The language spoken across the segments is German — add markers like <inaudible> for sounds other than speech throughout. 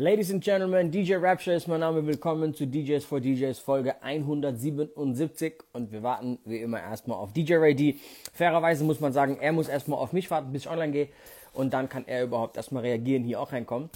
Ladies and Gentlemen, DJ Rapture ist mein Name. Willkommen zu DJs for DJs Folge 177 und wir warten wie immer erstmal auf DJ Ray D. Fairerweise muss man sagen, er muss erstmal auf mich warten, bis ich online gehe und dann kann er überhaupt erstmal reagieren, hier auch reinkommen.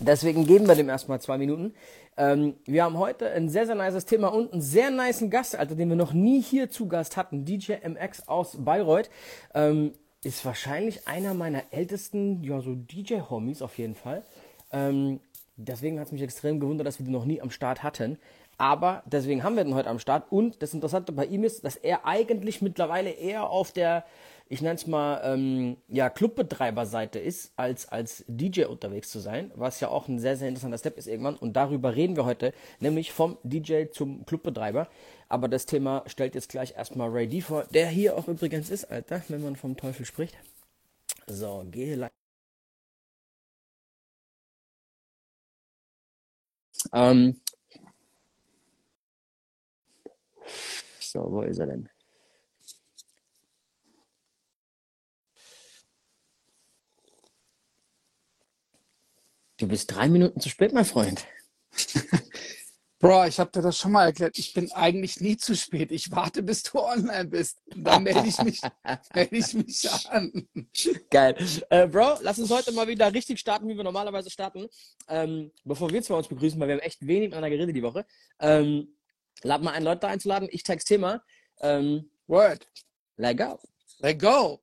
Deswegen geben wir dem erstmal zwei Minuten. Ähm, wir haben heute ein sehr, sehr nices Thema und einen sehr niceen Gast, Alter, den wir noch nie hier zu Gast hatten. DJ MX aus Bayreuth. Ähm, ist wahrscheinlich einer meiner ältesten, ja, so DJ-Homies auf jeden Fall. Ähm, Deswegen hat es mich extrem gewundert, dass wir den noch nie am Start hatten. Aber deswegen haben wir den heute am Start. Und das Interessante bei ihm ist, dass er eigentlich mittlerweile eher auf der, ich nenne es mal, ähm, ja, Clubbetreiberseite ist, als als DJ unterwegs zu sein. Was ja auch ein sehr, sehr interessanter Step ist irgendwann. Und darüber reden wir heute, nämlich vom DJ zum Clubbetreiber. Aber das Thema stellt jetzt gleich erstmal Ray D vor, der hier auch übrigens ist, Alter, wenn man vom Teufel spricht. So, gehe Ähm, so, wo ist er denn? Du bist drei Minuten zu spät, mein Freund. <laughs> Bro, ich habe dir das schon mal erklärt. Ich bin eigentlich nie zu spät. Ich warte, bis du online bist. dann melde ich mich, <laughs> melde ich mich an. Geil. Äh, Bro, lass uns heute mal wieder richtig starten, wie wir normalerweise starten. Ähm, bevor wir zwei uns begrüßen, weil wir haben echt wenig miteinander geredet die Woche. Ähm, lad mal einen Leute da einzuladen. Ich text Thema. Ähm, Word. Let go. Let go.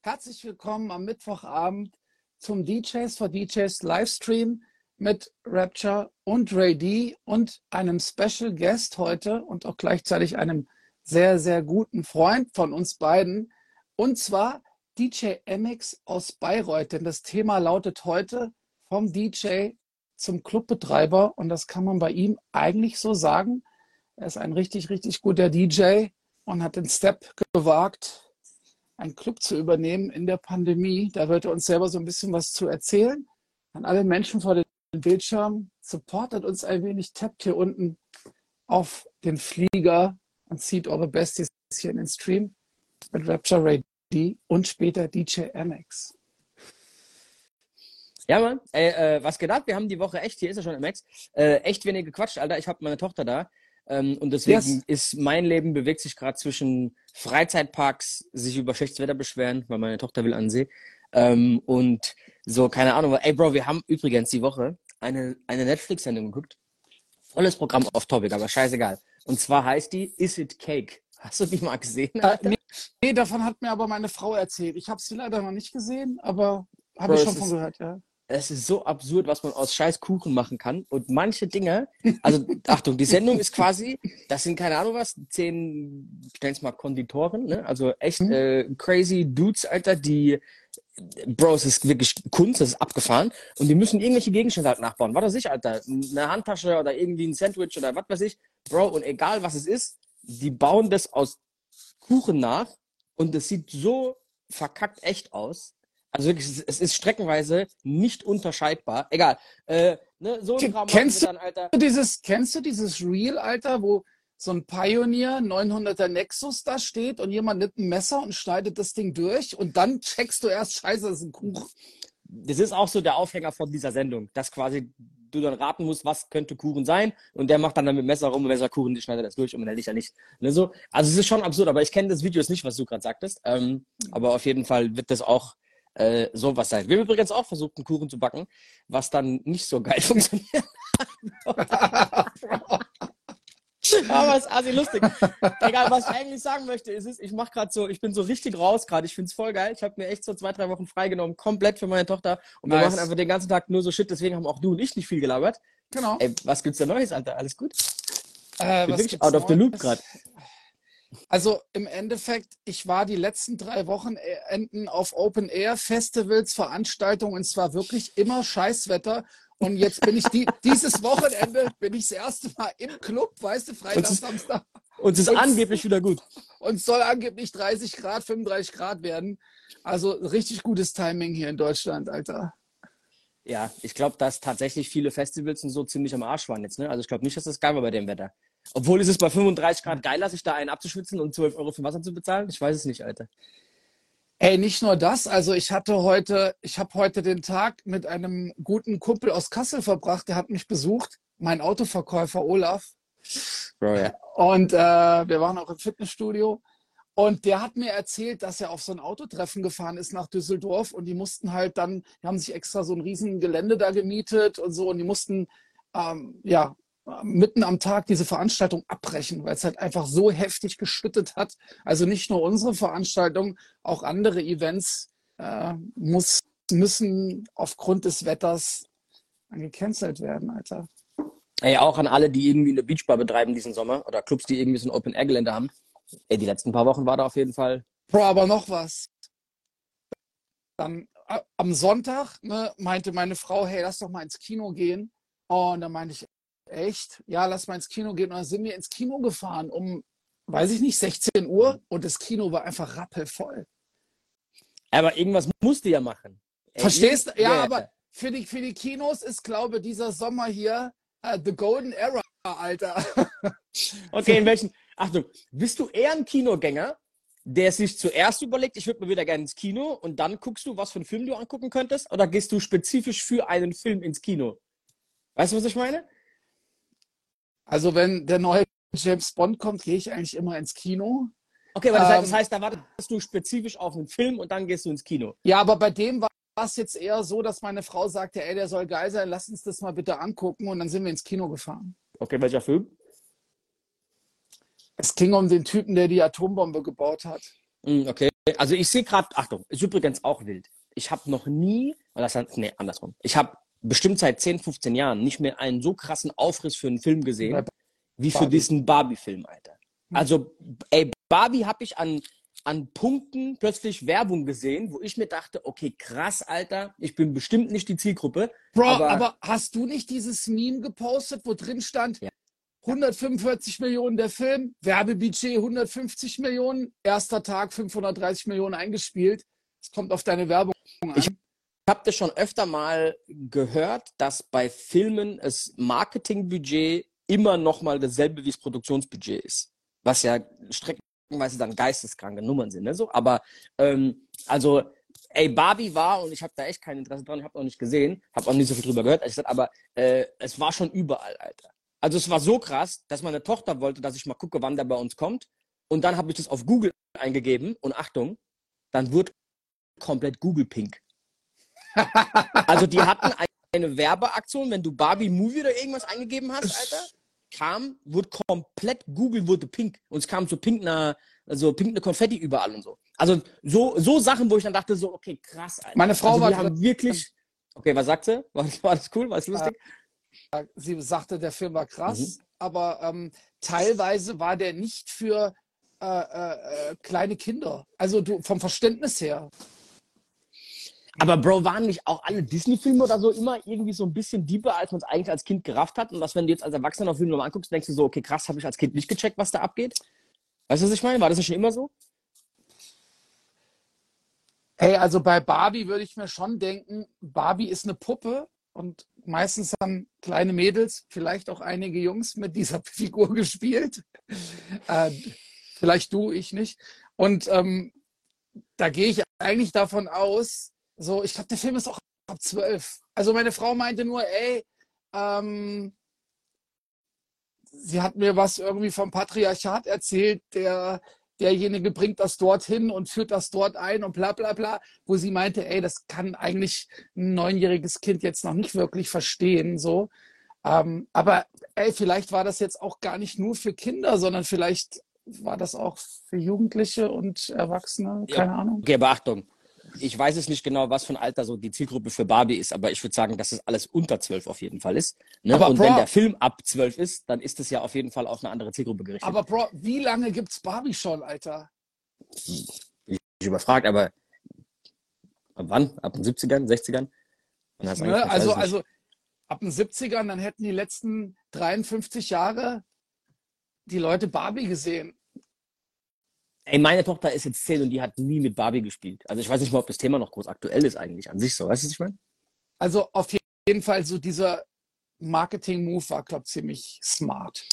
Herzlich willkommen am Mittwochabend zum DJs for DJs Livestream mit Rapture und Ray D und einem Special Guest heute und auch gleichzeitig einem sehr, sehr guten Freund von uns beiden. Und zwar DJ MX aus Bayreuth. Denn das Thema lautet heute vom DJ zum Clubbetreiber. Und das kann man bei ihm eigentlich so sagen. Er ist ein richtig, richtig guter DJ und hat den Step gewagt, einen Club zu übernehmen in der Pandemie. Da wird er uns selber so ein bisschen was zu erzählen. An alle Menschen vor den Bildschirm, supportet uns ein wenig, tappt hier unten auf den Flieger und zieht eure Besties hier in den Stream mit Rapture Ray D und später DJ MX. Ja, Mann, ey, äh, was ab? Wir haben die Woche echt, hier ist er schon MX, äh, echt wenig gequatscht, Alter. Ich habe meine Tochter da. Ähm, und deswegen yes. ist mein Leben bewegt sich gerade zwischen Freizeitparks, sich über schlechtes Wetter beschweren, weil meine Tochter will an See, ähm, und so, keine Ahnung. Ey, Bro, wir haben übrigens die Woche eine, eine Netflix-Sendung geguckt. Volles Programm auf Topic, aber scheißegal. Und zwar heißt die Is It Cake? Hast du die mal gesehen? Äh, nee, nee, davon hat mir aber meine Frau erzählt. Ich habe sie leider noch nicht gesehen, aber habe ich schon von gehört, ja. Es ist so absurd, was man aus scheiß Kuchen machen kann. Und manche Dinge, also <laughs> Achtung, die Sendung ist quasi, das sind keine Ahnung was, zehn, ich nenne es mal Konditoren, ne? also echt mhm. äh, crazy Dudes, Alter, die Bro, es ist wirklich Kunst, es ist abgefahren. Und die müssen irgendwelche Gegenstände halt nachbauen. Was weiß ich, Alter. Eine Handtasche oder irgendwie ein Sandwich oder was weiß ich. Bro, und egal was es ist, die bauen das aus Kuchen nach und es sieht so verkackt echt aus. Also wirklich, es ist streckenweise nicht unterscheidbar. Egal. Äh, ne, so kennst, dann, Alter. du dieses, kennst du dieses Real, Alter, wo so ein Pioneer 900er Nexus da steht und jemand nimmt ein Messer und schneidet das Ding durch und dann checkst du erst, scheiße, das ist ein Kuchen. Das ist auch so der Aufhänger von dieser Sendung, dass quasi du dann raten musst, was könnte Kuchen sein und der macht dann, dann mit Messer rum und Messer Kuchen, die schneidet das durch und hält ich ja nicht. Ne, so. Also es ist schon absurd, aber ich kenne das Video nicht, was du gerade sagtest. Ähm, aber auf jeden Fall wird das auch äh, sowas sein. Wir haben übrigens auch versucht, einen Kuchen zu backen, was dann nicht so geil <laughs> funktioniert. <laughs> <laughs> Aber es ist assi lustig. Egal, was ich eigentlich sagen möchte, ist es, ich mache gerade so, ich bin so richtig raus gerade. Ich finde es voll geil. Ich habe mir echt so zwei, drei Wochen freigenommen, komplett für meine Tochter. Und nice. wir machen einfach den ganzen Tag nur so Shit. Deswegen haben auch du und ich nicht viel gelabert. Genau. Ey, was gibt's da Neues, Alter? Alles gut? Äh, wirklich out of the loop gerade. Also im Endeffekt, ich war die letzten drei Wochenenden auf Open Air Festivals, Veranstaltungen und zwar wirklich immer Scheißwetter und jetzt bin ich die, dieses Wochenende bin ich das erste Mal im Club, weißt du, Freitag, und Samstag. Und es ist und, angeblich wieder gut. Und es soll angeblich 30 Grad, 35 Grad werden. Also richtig gutes Timing hier in Deutschland, Alter. Ja, ich glaube, dass tatsächlich viele Festivals und so ziemlich am Arsch waren jetzt. Ne? Also ich glaube nicht, dass das geil war bei dem Wetter. Obwohl ist es bei 35 Grad geiler, sich da einen abzuschwitzen und 12 Euro für Wasser zu bezahlen? Ich weiß es nicht, Alter. Ey, nicht nur das. Also ich hatte heute, ich habe heute den Tag mit einem guten Kumpel aus Kassel verbracht. Der hat mich besucht, mein Autoverkäufer Olaf. Bro, ja. Und äh, wir waren auch im Fitnessstudio. Und der hat mir erzählt, dass er auf so ein Autotreffen gefahren ist nach Düsseldorf und die mussten halt dann, die haben sich extra so ein riesen Gelände da gemietet und so und die mussten ähm, ja mitten am Tag diese Veranstaltung abbrechen, weil es halt einfach so heftig geschüttet hat. Also nicht nur unsere Veranstaltung, auch andere Events äh, muss, müssen aufgrund des Wetters gecancelt werden, Alter. Ey, auch an alle, die irgendwie eine Beachbar betreiben diesen Sommer oder Clubs, die irgendwie so ein Open-Air-Gelände haben. Ey, die letzten paar Wochen war da auf jeden Fall. Bro, aber noch was. Dann äh, am Sonntag ne, meinte meine Frau, hey, lass doch mal ins Kino gehen. Und dann meinte ich, echt? Ja, lass mal ins Kino gehen. Und dann sind wir ins Kino gefahren um, weiß ich nicht, 16 Uhr. Und das Kino war einfach rappelvoll. Aber irgendwas musste ja machen. Verstehst du? Ja, ja, aber für die, für die Kinos ist, glaube ich, dieser Sommer hier uh, the golden era, Alter. <laughs> okay, in welchen, Achtung, bist du eher ein Kinogänger, der sich zuerst überlegt, ich würde mal wieder gerne ins Kino und dann guckst du, was für einen Film du angucken könntest? Oder gehst du spezifisch für einen Film ins Kino? Weißt du, was ich meine? Also, wenn der neue James Bond kommt, gehe ich eigentlich immer ins Kino. Okay, aber das, heißt, das ähm, heißt, da wartest du spezifisch auf einen Film und dann gehst du ins Kino. Ja, aber bei dem war es jetzt eher so, dass meine Frau sagte, ey, der soll geil sein, lass uns das mal bitte angucken und dann sind wir ins Kino gefahren. Okay, welcher Film? Es ging um den Typen, der die Atombombe gebaut hat. Hm, okay, also ich sehe gerade, Achtung, ist übrigens auch wild. Ich habe noch nie, oder das heißt, nee, andersrum. Ich habe bestimmt seit 10, 15 Jahren nicht mehr einen so krassen Aufriss für einen Film gesehen, wie für diesen Barbie-Film, Alter. Hm. Also, ey, Barbie habe ich an, an Punkten plötzlich Werbung gesehen, wo ich mir dachte, okay, krass, Alter, ich bin bestimmt nicht die Zielgruppe. Bro, aber, aber hast du nicht dieses Meme gepostet, wo drin stand, ja. 145 Millionen der Film, Werbebudget 150 Millionen, erster Tag 530 Millionen eingespielt. Es kommt auf deine Werbung an. Ich habe das schon öfter mal gehört, dass bei Filmen das Marketingbudget immer noch mal dasselbe wie das Produktionsbudget ist. Was ja streckenweise dann geisteskranke Nummern sind. Ne? So, aber ähm, also ey, Barbie war, und ich habe da echt kein Interesse dran, habe noch nicht gesehen, habe auch nicht so viel drüber gehört, gesagt, aber äh, es war schon überall, Alter. Also es war so krass, dass meine Tochter wollte, dass ich mal gucke, wann der bei uns kommt. Und dann habe ich das auf Google eingegeben und Achtung, dann wurde komplett Google pink. Also die hatten eine Werbeaktion, wenn du Barbie Movie oder irgendwas eingegeben hast, Alter, kam, wurde komplett Google wurde pink und es kam so pink eine, also pink eine Konfetti überall und so. Also so, so Sachen, wo ich dann dachte so, okay, krass, Alter. Meine Frau also, war haben wirklich, okay, was sagt sie? War, war das cool? War das lustig? Sie sagte, der Film war krass, mhm. aber ähm, teilweise war der nicht für äh, äh, äh, kleine Kinder. Also du, vom Verständnis her. Aber Bro, waren nicht auch alle Disney-Filme oder so immer irgendwie so ein bisschen deeper, als man es eigentlich als Kind gerafft hat? Und was, wenn du jetzt als Erwachsener Film nochmal anguckst, denkst du so, okay, krass, habe ich als Kind nicht gecheckt, was da abgeht? Weißt du, was ich meine? War das nicht schon immer so? Hey, also bei Barbie würde ich mir schon denken, Barbie ist eine Puppe und meistens haben kleine Mädels, vielleicht auch einige Jungs mit dieser <laughs> Figur gespielt. Äh, vielleicht du, ich nicht. Und ähm, da gehe ich eigentlich davon aus, so, ich glaube, der Film ist auch ab zwölf. Also meine Frau meinte nur, ey, ähm, sie hat mir was irgendwie vom Patriarchat erzählt, der derjenige bringt das dorthin und führt das dort ein und bla bla bla, wo sie meinte, ey, das kann eigentlich ein neunjähriges Kind jetzt noch nicht wirklich verstehen, so. Ähm, aber ey, vielleicht war das jetzt auch gar nicht nur für Kinder, sondern vielleicht war das auch für Jugendliche und Erwachsene, keine ja. Ahnung. Okay, Beachtung ich weiß es nicht genau, was für ein Alter so die Zielgruppe für Barbie ist, aber ich würde sagen, dass es alles unter zwölf auf jeden Fall ist. Ne? Aber und Bro, wenn der Film ab zwölf ist, dann ist es ja auf jeden Fall auf eine andere Zielgruppe gerichtet. Aber Bro, wie lange gibt es Barbie schon, Alter? Ich, ich überfragt, aber ab wann? Ab den 70ern, 60ern? Ne? Also, also ab den 70ern, dann hätten die letzten 53 Jahre die Leute Barbie gesehen. Ey, meine Tochter ist jetzt zehn und die hat nie mit Barbie gespielt. Also ich weiß nicht mal, ob das Thema noch groß aktuell ist eigentlich an sich so. Weißt du, was ich meine? Also auf jeden Fall so dieser Marketing-Move war, glaube ich, ziemlich smart.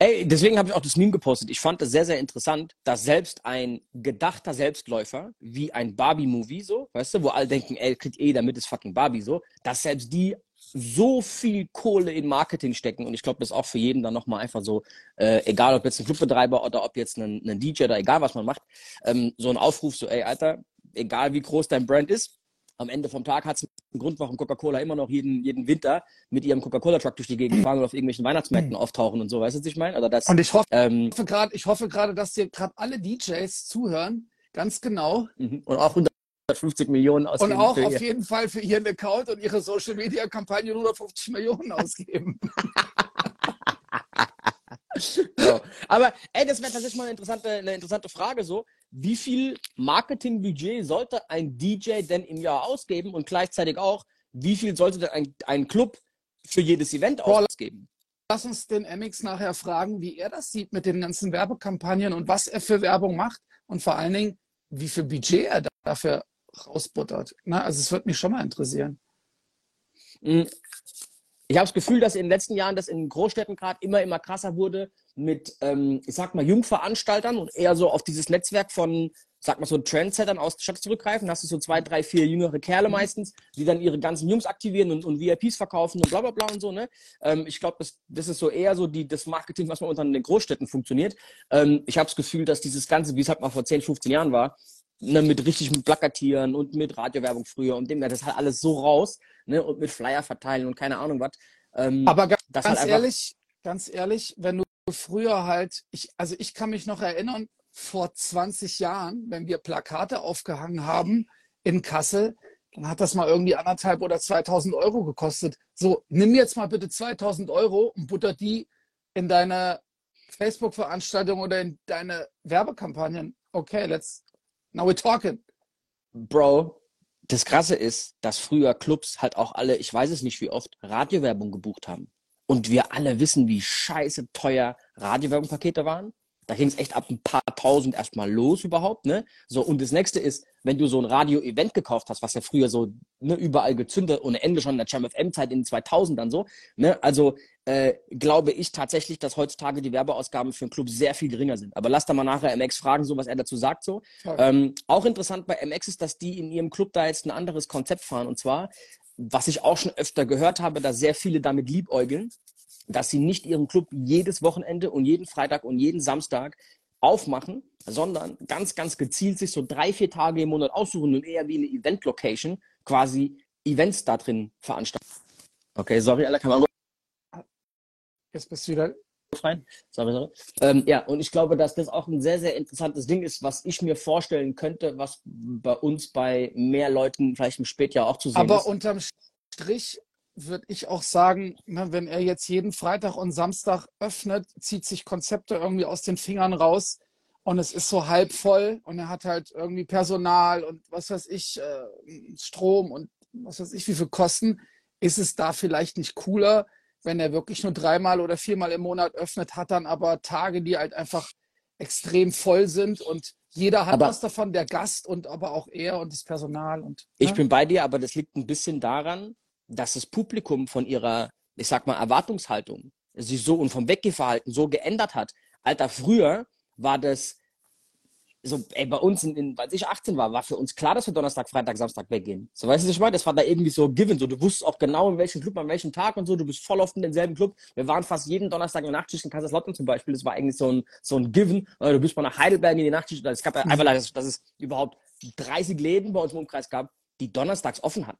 Ey, deswegen habe ich auch das Meme gepostet. Ich fand es sehr, sehr interessant, dass selbst ein gedachter Selbstläufer, wie ein Barbie-Movie, so, weißt du, wo alle denken, ey, kriegt eh, damit ist fucking Barbie so, dass selbst die so viel Kohle in Marketing stecken und ich glaube, das ist auch für jeden dann nochmal einfach so, äh, egal ob jetzt ein Clubbetreiber oder ob jetzt ein, ein DJ oder egal was man macht, ähm, so ein Aufruf, so, ey, Alter, egal wie groß dein Brand ist, am Ende vom Tag hat es einen Grund, warum Coca-Cola immer noch jeden, jeden Winter mit ihrem Coca-Cola-Truck durch die Gegend fahren und auf irgendwelchen Weihnachtsmärkten auftauchen und so, weißt du, was ich meine? das, und ich hoffe ähm, gerade, ich hoffe gerade, dass dir gerade alle DJs zuhören, ganz genau. Mhm. Und auch 150 Millionen ausgeben. Und auch auf jeden Fall für ihren Account und ihre Social-Media-Kampagne 150 Millionen ausgeben. <laughs> so. Aber ey, das wäre tatsächlich mal eine interessante, eine interessante Frage so wie viel Marketingbudget sollte ein DJ denn im Jahr ausgeben und gleichzeitig auch, wie viel sollte denn ein, ein Club für jedes Event Boah, ausgeben? Lass uns den MX nachher fragen, wie er das sieht mit den ganzen Werbekampagnen und was er für Werbung macht und vor allen Dingen, wie viel Budget er dafür rausbuttert. Na, also es würde mich schon mal interessieren. Hm. Ich habe das Gefühl, dass in den letzten Jahren das in Großstädten gerade immer, immer krasser wurde, mit, ähm, ich sag mal, Jungveranstaltern und eher so auf dieses Netzwerk von, sag mal so, Trendsettern aus der Stadt zurückgreifen. hast du so zwei, drei, vier jüngere Kerle mhm. meistens, die dann ihre ganzen Jungs aktivieren und, und VIPs verkaufen und bla bla bla und so. Ne? Ähm, ich glaube, das, das ist so eher so die, das Marketing, was man unter den Großstädten funktioniert. Ähm, ich habe das Gefühl, dass dieses Ganze, wie es halt mal vor 10, 15 Jahren war, ne, mit richtig mit Plakatieren und mit Radiowerbung früher und dem, das halt alles so raus ne, und mit Flyer verteilen und keine Ahnung was. Ähm, Aber ganz, ganz halt ehrlich, ganz ehrlich, wenn du früher halt, ich, also ich kann mich noch erinnern, vor 20 Jahren, wenn wir Plakate aufgehangen haben in Kassel, dann hat das mal irgendwie anderthalb oder 2000 Euro gekostet. So, nimm jetzt mal bitte 2000 Euro und butter die in deine Facebook-Veranstaltung oder in deine Werbekampagnen. Okay, let's, now we're talking. Bro, das Krasse ist, dass früher Clubs halt auch alle, ich weiß es nicht wie oft, Radiowerbung gebucht haben. Und wir alle wissen, wie scheiße teuer Radiowerbungpakete waren. Da ging es echt ab ein paar tausend erstmal los überhaupt, ne? So, und das nächste ist, wenn du so ein Radio-Event gekauft hast, was ja früher so ne, überall gezündet, ohne Ende schon in der Jam FM-Zeit in den 2000ern so, ne? Also, äh, glaube ich tatsächlich, dass heutzutage die Werbeausgaben für einen Club sehr viel geringer sind. Aber lass da mal nachher MX fragen, so was er dazu sagt. So. Ähm, auch interessant bei MX ist, dass die in ihrem Club da jetzt ein anderes Konzept fahren. Und zwar, was ich auch schon öfter gehört habe, dass sehr viele damit liebäugeln, dass sie nicht ihren Club jedes Wochenende und jeden Freitag und jeden Samstag aufmachen, sondern ganz, ganz gezielt sich so drei, vier Tage im Monat aussuchen und eher wie eine Event-Location quasi Events da drin veranstalten. Okay, sorry, alle kann man. Jetzt bist du wieder rein. Sorry, sorry. Ähm, ja, und ich glaube, dass das auch ein sehr, sehr interessantes Ding ist, was ich mir vorstellen könnte, was bei uns bei mehr Leuten vielleicht im Spätjahr auch zu sehen Aber ist. Aber unterm Strich würde ich auch sagen, ne, wenn er jetzt jeden Freitag und Samstag öffnet, zieht sich Konzepte irgendwie aus den Fingern raus und es ist so halb voll und er hat halt irgendwie Personal und was weiß ich, äh, Strom und was weiß ich, wie viel Kosten. Ist es da vielleicht nicht cooler, wenn er wirklich nur dreimal oder viermal im Monat öffnet, hat dann aber Tage, die halt einfach extrem voll sind und jeder hat aber was davon, der Gast und aber auch er und das Personal. Und, ne? Ich bin bei dir, aber das liegt ein bisschen daran, dass das Publikum von ihrer, ich sag mal, Erwartungshaltung sich so und vom Weggehverhalten so geändert hat. Alter, früher war das so, ey, bei uns, in, in, als ich 18 war, war für uns klar, dass wir Donnerstag, Freitag, Samstag weggehen. So, weißt du, ich meine, das war da irgendwie so given. So, du wusstest auch genau, in welchem Club, an welchem Tag und so. Du bist voll oft in denselben Club. Wir waren fast jeden Donnerstag in der Nachtschicht in Kaiserslautern zum Beispiel. Das war eigentlich so ein, so ein Given. Oder du bist mal nach Heidelberg in die Nachtschicht. Es gab ja einfach, dass, dass es überhaupt 30 Läden bei uns im Umkreis gab, die donnerstags offen hatten.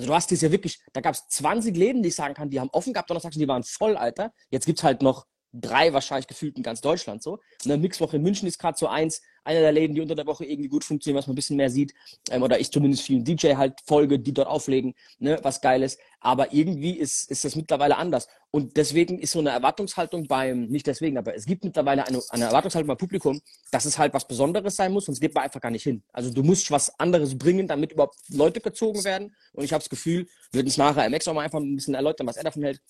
Also du hast dies ja wirklich, da gab es 20 Läden, die ich sagen kann, die haben offen gehabt donnerstags die waren voll, Alter. Jetzt gibt es halt noch drei wahrscheinlich gefühlt in ganz Deutschland so. Dann Mixwoche in München ist gerade so eins, einer der Läden, die unter der Woche irgendwie gut funktionieren, was man ein bisschen mehr sieht. Ähm, oder ich zumindest vielen DJ halt folge, die dort auflegen, ne, was geil ist. Aber irgendwie ist, ist das mittlerweile anders. Und deswegen ist so eine Erwartungshaltung beim, nicht deswegen, aber es gibt mittlerweile eine, eine Erwartungshaltung beim Publikum, dass es halt was Besonderes sein muss, sonst geht man einfach gar nicht hin. Also du musst was anderes bringen, damit überhaupt Leute gezogen werden. Und ich habe das Gefühl, wir würden es nachher MX auch mal einfach ein bisschen erläutern, was er davon hält,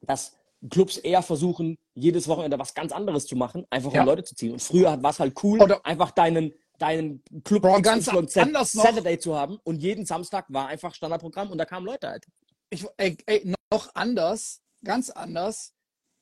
dass Clubs eher versuchen, jedes Wochenende was ganz anderes zu machen, einfach um ja. Leute zu ziehen. Und früher war es halt cool, Oder einfach deinen, deinen Club Bro, ganz anders Saturday zu haben und jeden Samstag war einfach Standardprogramm und da kamen Leute halt. Ich, ey, ey, noch anders, ganz anders.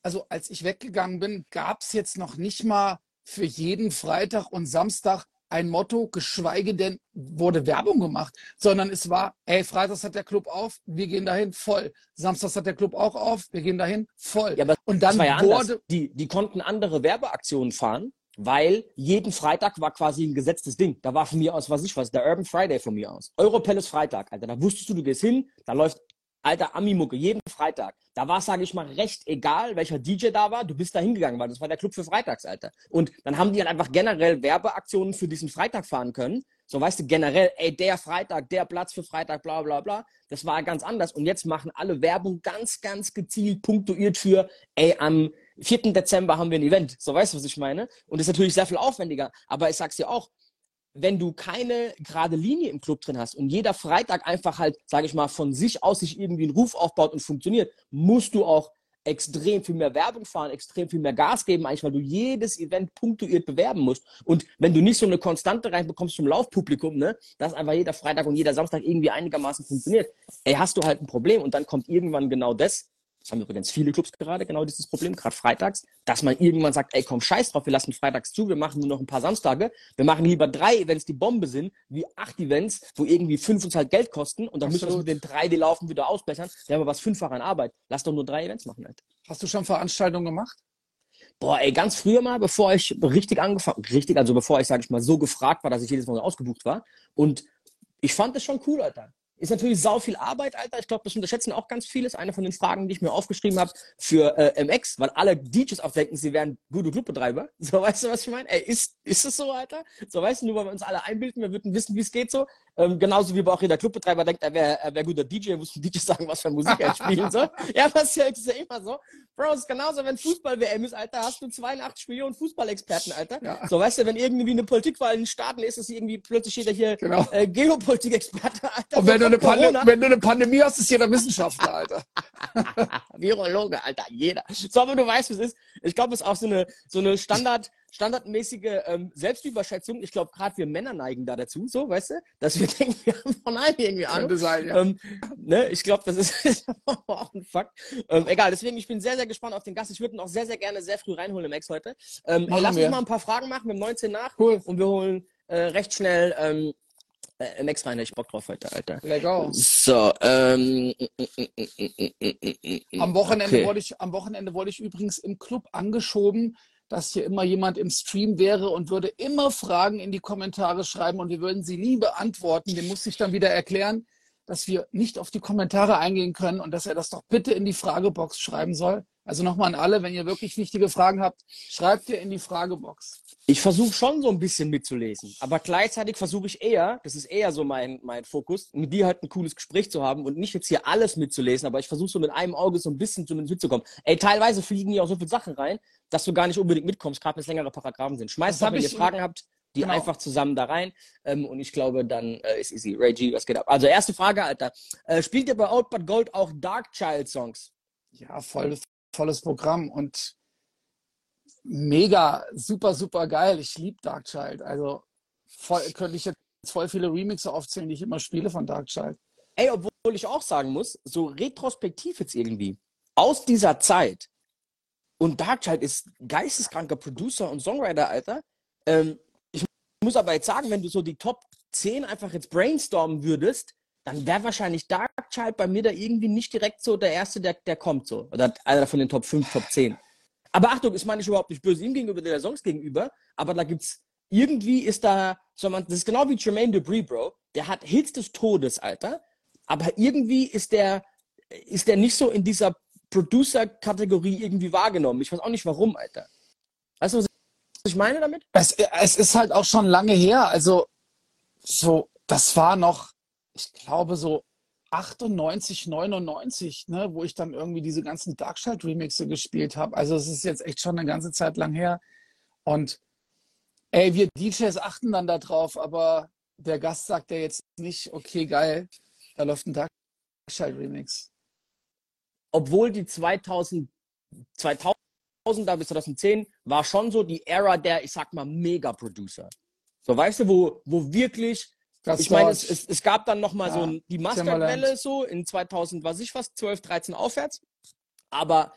also als ich weggegangen bin, gab es jetzt noch nicht mal für jeden Freitag und Samstag ein Motto, geschweige denn wurde Werbung gemacht, sondern es war, ey, freitags hat der Club auf, wir gehen dahin voll. Samstags hat der Club auch auf, wir gehen dahin voll. Ja, aber und dann ja wurde die, die konnten andere Werbeaktionen fahren, weil jeden Freitag war quasi ein gesetztes Ding. Da war von mir aus, was ich was, der Urban Friday von mir aus. Europelles Freitag, Alter. Da wusstest du, du gehst hin, da läuft alter Ami-Mucke, jeden Freitag. Da war es, sage ich mal, recht egal, welcher DJ da war. Du bist da hingegangen, weil das war der Club für Freitags, Alter. Und dann haben die halt einfach generell Werbeaktionen für diesen Freitag fahren können. So, weißt du, generell, ey, der Freitag, der Platz für Freitag, bla, bla, bla. Das war ganz anders. Und jetzt machen alle Werbung ganz, ganz gezielt, punktuiert für, ey, am 4. Dezember haben wir ein Event. So, weißt du, was ich meine? Und das ist natürlich sehr viel aufwendiger. Aber ich sag's dir auch, wenn du keine gerade Linie im Club drin hast und jeder Freitag einfach halt, sage ich mal, von sich aus sich irgendwie einen Ruf aufbaut und funktioniert, musst du auch extrem viel mehr Werbung fahren, extrem viel mehr Gas geben, eigentlich, weil du jedes Event punktuiert bewerben musst. Und wenn du nicht so eine Konstante reinbekommst zum Laufpublikum, ne, dass einfach jeder Freitag und jeder Samstag irgendwie einigermaßen funktioniert, ey, hast du halt ein Problem und dann kommt irgendwann genau das, das haben übrigens viele Clubs gerade, genau dieses Problem, gerade freitags, dass man irgendwann sagt, ey, komm, scheiß drauf, wir lassen freitags zu, wir machen nur noch ein paar Samstage, wir machen lieber drei Events, die Bombe sind, wie acht Events, wo irgendwie fünf uns halt Geld kosten und dann Absolut. müssen wir mit den drei, die laufen, wieder ausbessern. Wir haben aber was fünffach an Arbeit. Lass doch nur drei Events machen halt. Hast du schon Veranstaltungen gemacht? Boah, ey, ganz früher mal, bevor ich richtig angefangen, richtig, also bevor ich, sage ich mal, so gefragt war, dass ich jedes Mal ausgebucht war. Und ich fand das schon cool, Alter. Ist natürlich sau viel Arbeit, Alter. Ich glaube, das unterschätzen auch ganz viele. Ist eine von den Fragen, die ich mir aufgeschrieben habe für äh, MX, weil alle DJs auch denken, sie wären gute Clubbetreiber. <laughs> So, weißt du, was ich meine? Ey, ist, ist es so, Alter? So, weißt du, nur weil wir uns alle einbilden, wir würden wissen, wie es geht so. Ähm, genauso wie auch jeder Clubbetreiber denkt, er wäre er wär guter DJ, muss ein DJ sagen, was für Musik er spielen soll. <laughs> Ja, das ist ja, ist ja immer so. Bro, es ist genauso, wenn Fußball-WM ist, Alter, hast du 82 Millionen Fußballexperten, Alter. Ja. So, weißt du, wenn irgendwie eine Politikwahl in den Staaten ist, ist irgendwie plötzlich jeder hier genau. äh, Geopolitik-Experte, Alter. Und wenn du, eine wenn du eine Pandemie hast, ist jeder Wissenschaftler, Alter. <laughs> Virologe, Alter, jeder. So, aber du weißt, wie es ist. Ich glaube, es ist auch so eine, so eine Standard- standardmäßige ähm, Selbstüberschätzung. Ich glaube, gerade wir Männer neigen da dazu, so, weißt du, dass wir <laughs> denken, wir haben von allem irgendwie Ahnung. Sein, ja. Ähm, ne, ich glaube, das ist <laughs> auch ein Fakt. Ähm, egal, deswegen, ich bin sehr, sehr gespannt auf den Gast. Ich würde ihn auch sehr, sehr gerne sehr früh reinholen im Ex heute. Ähm, ey, lass uns mal ein paar Fragen machen. Wir haben 19 nach cool. und wir holen äh, recht schnell ähm, äh, MX rein, ich Bock drauf heute, Alter. Go. So, ähm, am Wochenende okay. wurde ich, am Wochenende wurde ich übrigens im Club angeschoben, dass hier immer jemand im Stream wäre und würde immer Fragen in die Kommentare schreiben und wir würden sie nie beantworten. Dem muss ich dann wieder erklären, dass wir nicht auf die Kommentare eingehen können und dass er das doch bitte in die Fragebox schreiben soll. Also nochmal an alle, wenn ihr wirklich wichtige Fragen habt, schreibt ihr in die Fragebox. Ich versuche schon so ein bisschen mitzulesen, aber gleichzeitig versuche ich eher, das ist eher so mein, mein Fokus, mit dir halt ein cooles Gespräch zu haben und nicht jetzt hier alles mitzulesen, aber ich versuche so mit einem Auge so ein bisschen zumindest mitzukommen. Ey, teilweise fliegen hier auch so viele Sachen rein, dass du gar nicht unbedingt mitkommst, gerade wenn es längere Paragraphen sind. Schmeißt doch, wenn ihr Fragen habt, die genau. einfach zusammen da rein. Ähm, und ich glaube, dann äh, ist easy. G, was geht ab? Also erste Frage, Alter. Äh, spielt ihr bei Old But Gold auch Dark Child Songs? Ja, voll, volles Programm und mega, super, super geil. Ich liebe Dark Child. Also voll, könnte ich jetzt voll viele Remixe aufzählen, die ich immer spiele von Dark Child. Ey, obwohl ich auch sagen muss, so retrospektiv jetzt irgendwie, aus dieser Zeit, und Darkchild ist geisteskranker Producer und Songwriter, Alter. Ähm, ich muss aber jetzt sagen, wenn du so die Top 10 einfach jetzt brainstormen würdest, dann wäre wahrscheinlich Darkchild bei mir da irgendwie nicht direkt so der Erste, der, der kommt so. Oder einer von den Top 5, Top 10. Aber Achtung, ist meine ich überhaupt nicht böse ihm gegenüber, der Songs gegenüber, aber da gibt's, irgendwie ist da, so man, das ist genau wie Jermaine Debris, Bro. Der hat Hits des Todes, Alter. Aber irgendwie ist der, ist der nicht so in dieser Producer-Kategorie irgendwie wahrgenommen. Ich weiß auch nicht warum, Alter. Weißt du, was ich meine damit? Es, es ist halt auch schon lange her. Also, so, das war noch, ich glaube, so 98, 99, ne, wo ich dann irgendwie diese ganzen Darkchild-Remixe gespielt habe. Also, es ist jetzt echt schon eine ganze Zeit lang her. Und ey, wir DJs achten dann da drauf, aber der Gast sagt ja jetzt nicht, okay, geil, da läuft ein Darkchild-Remix obwohl die 2000, 2000er bis 2010 war schon so die Ära der, ich sag mal, Mega-Producer. So, weißt du, wo, wo wirklich, das ich meine, es, es, es, gab dann nochmal ja, so die Masterwelle so in 2000, was ich was, 12, 13 aufwärts. Aber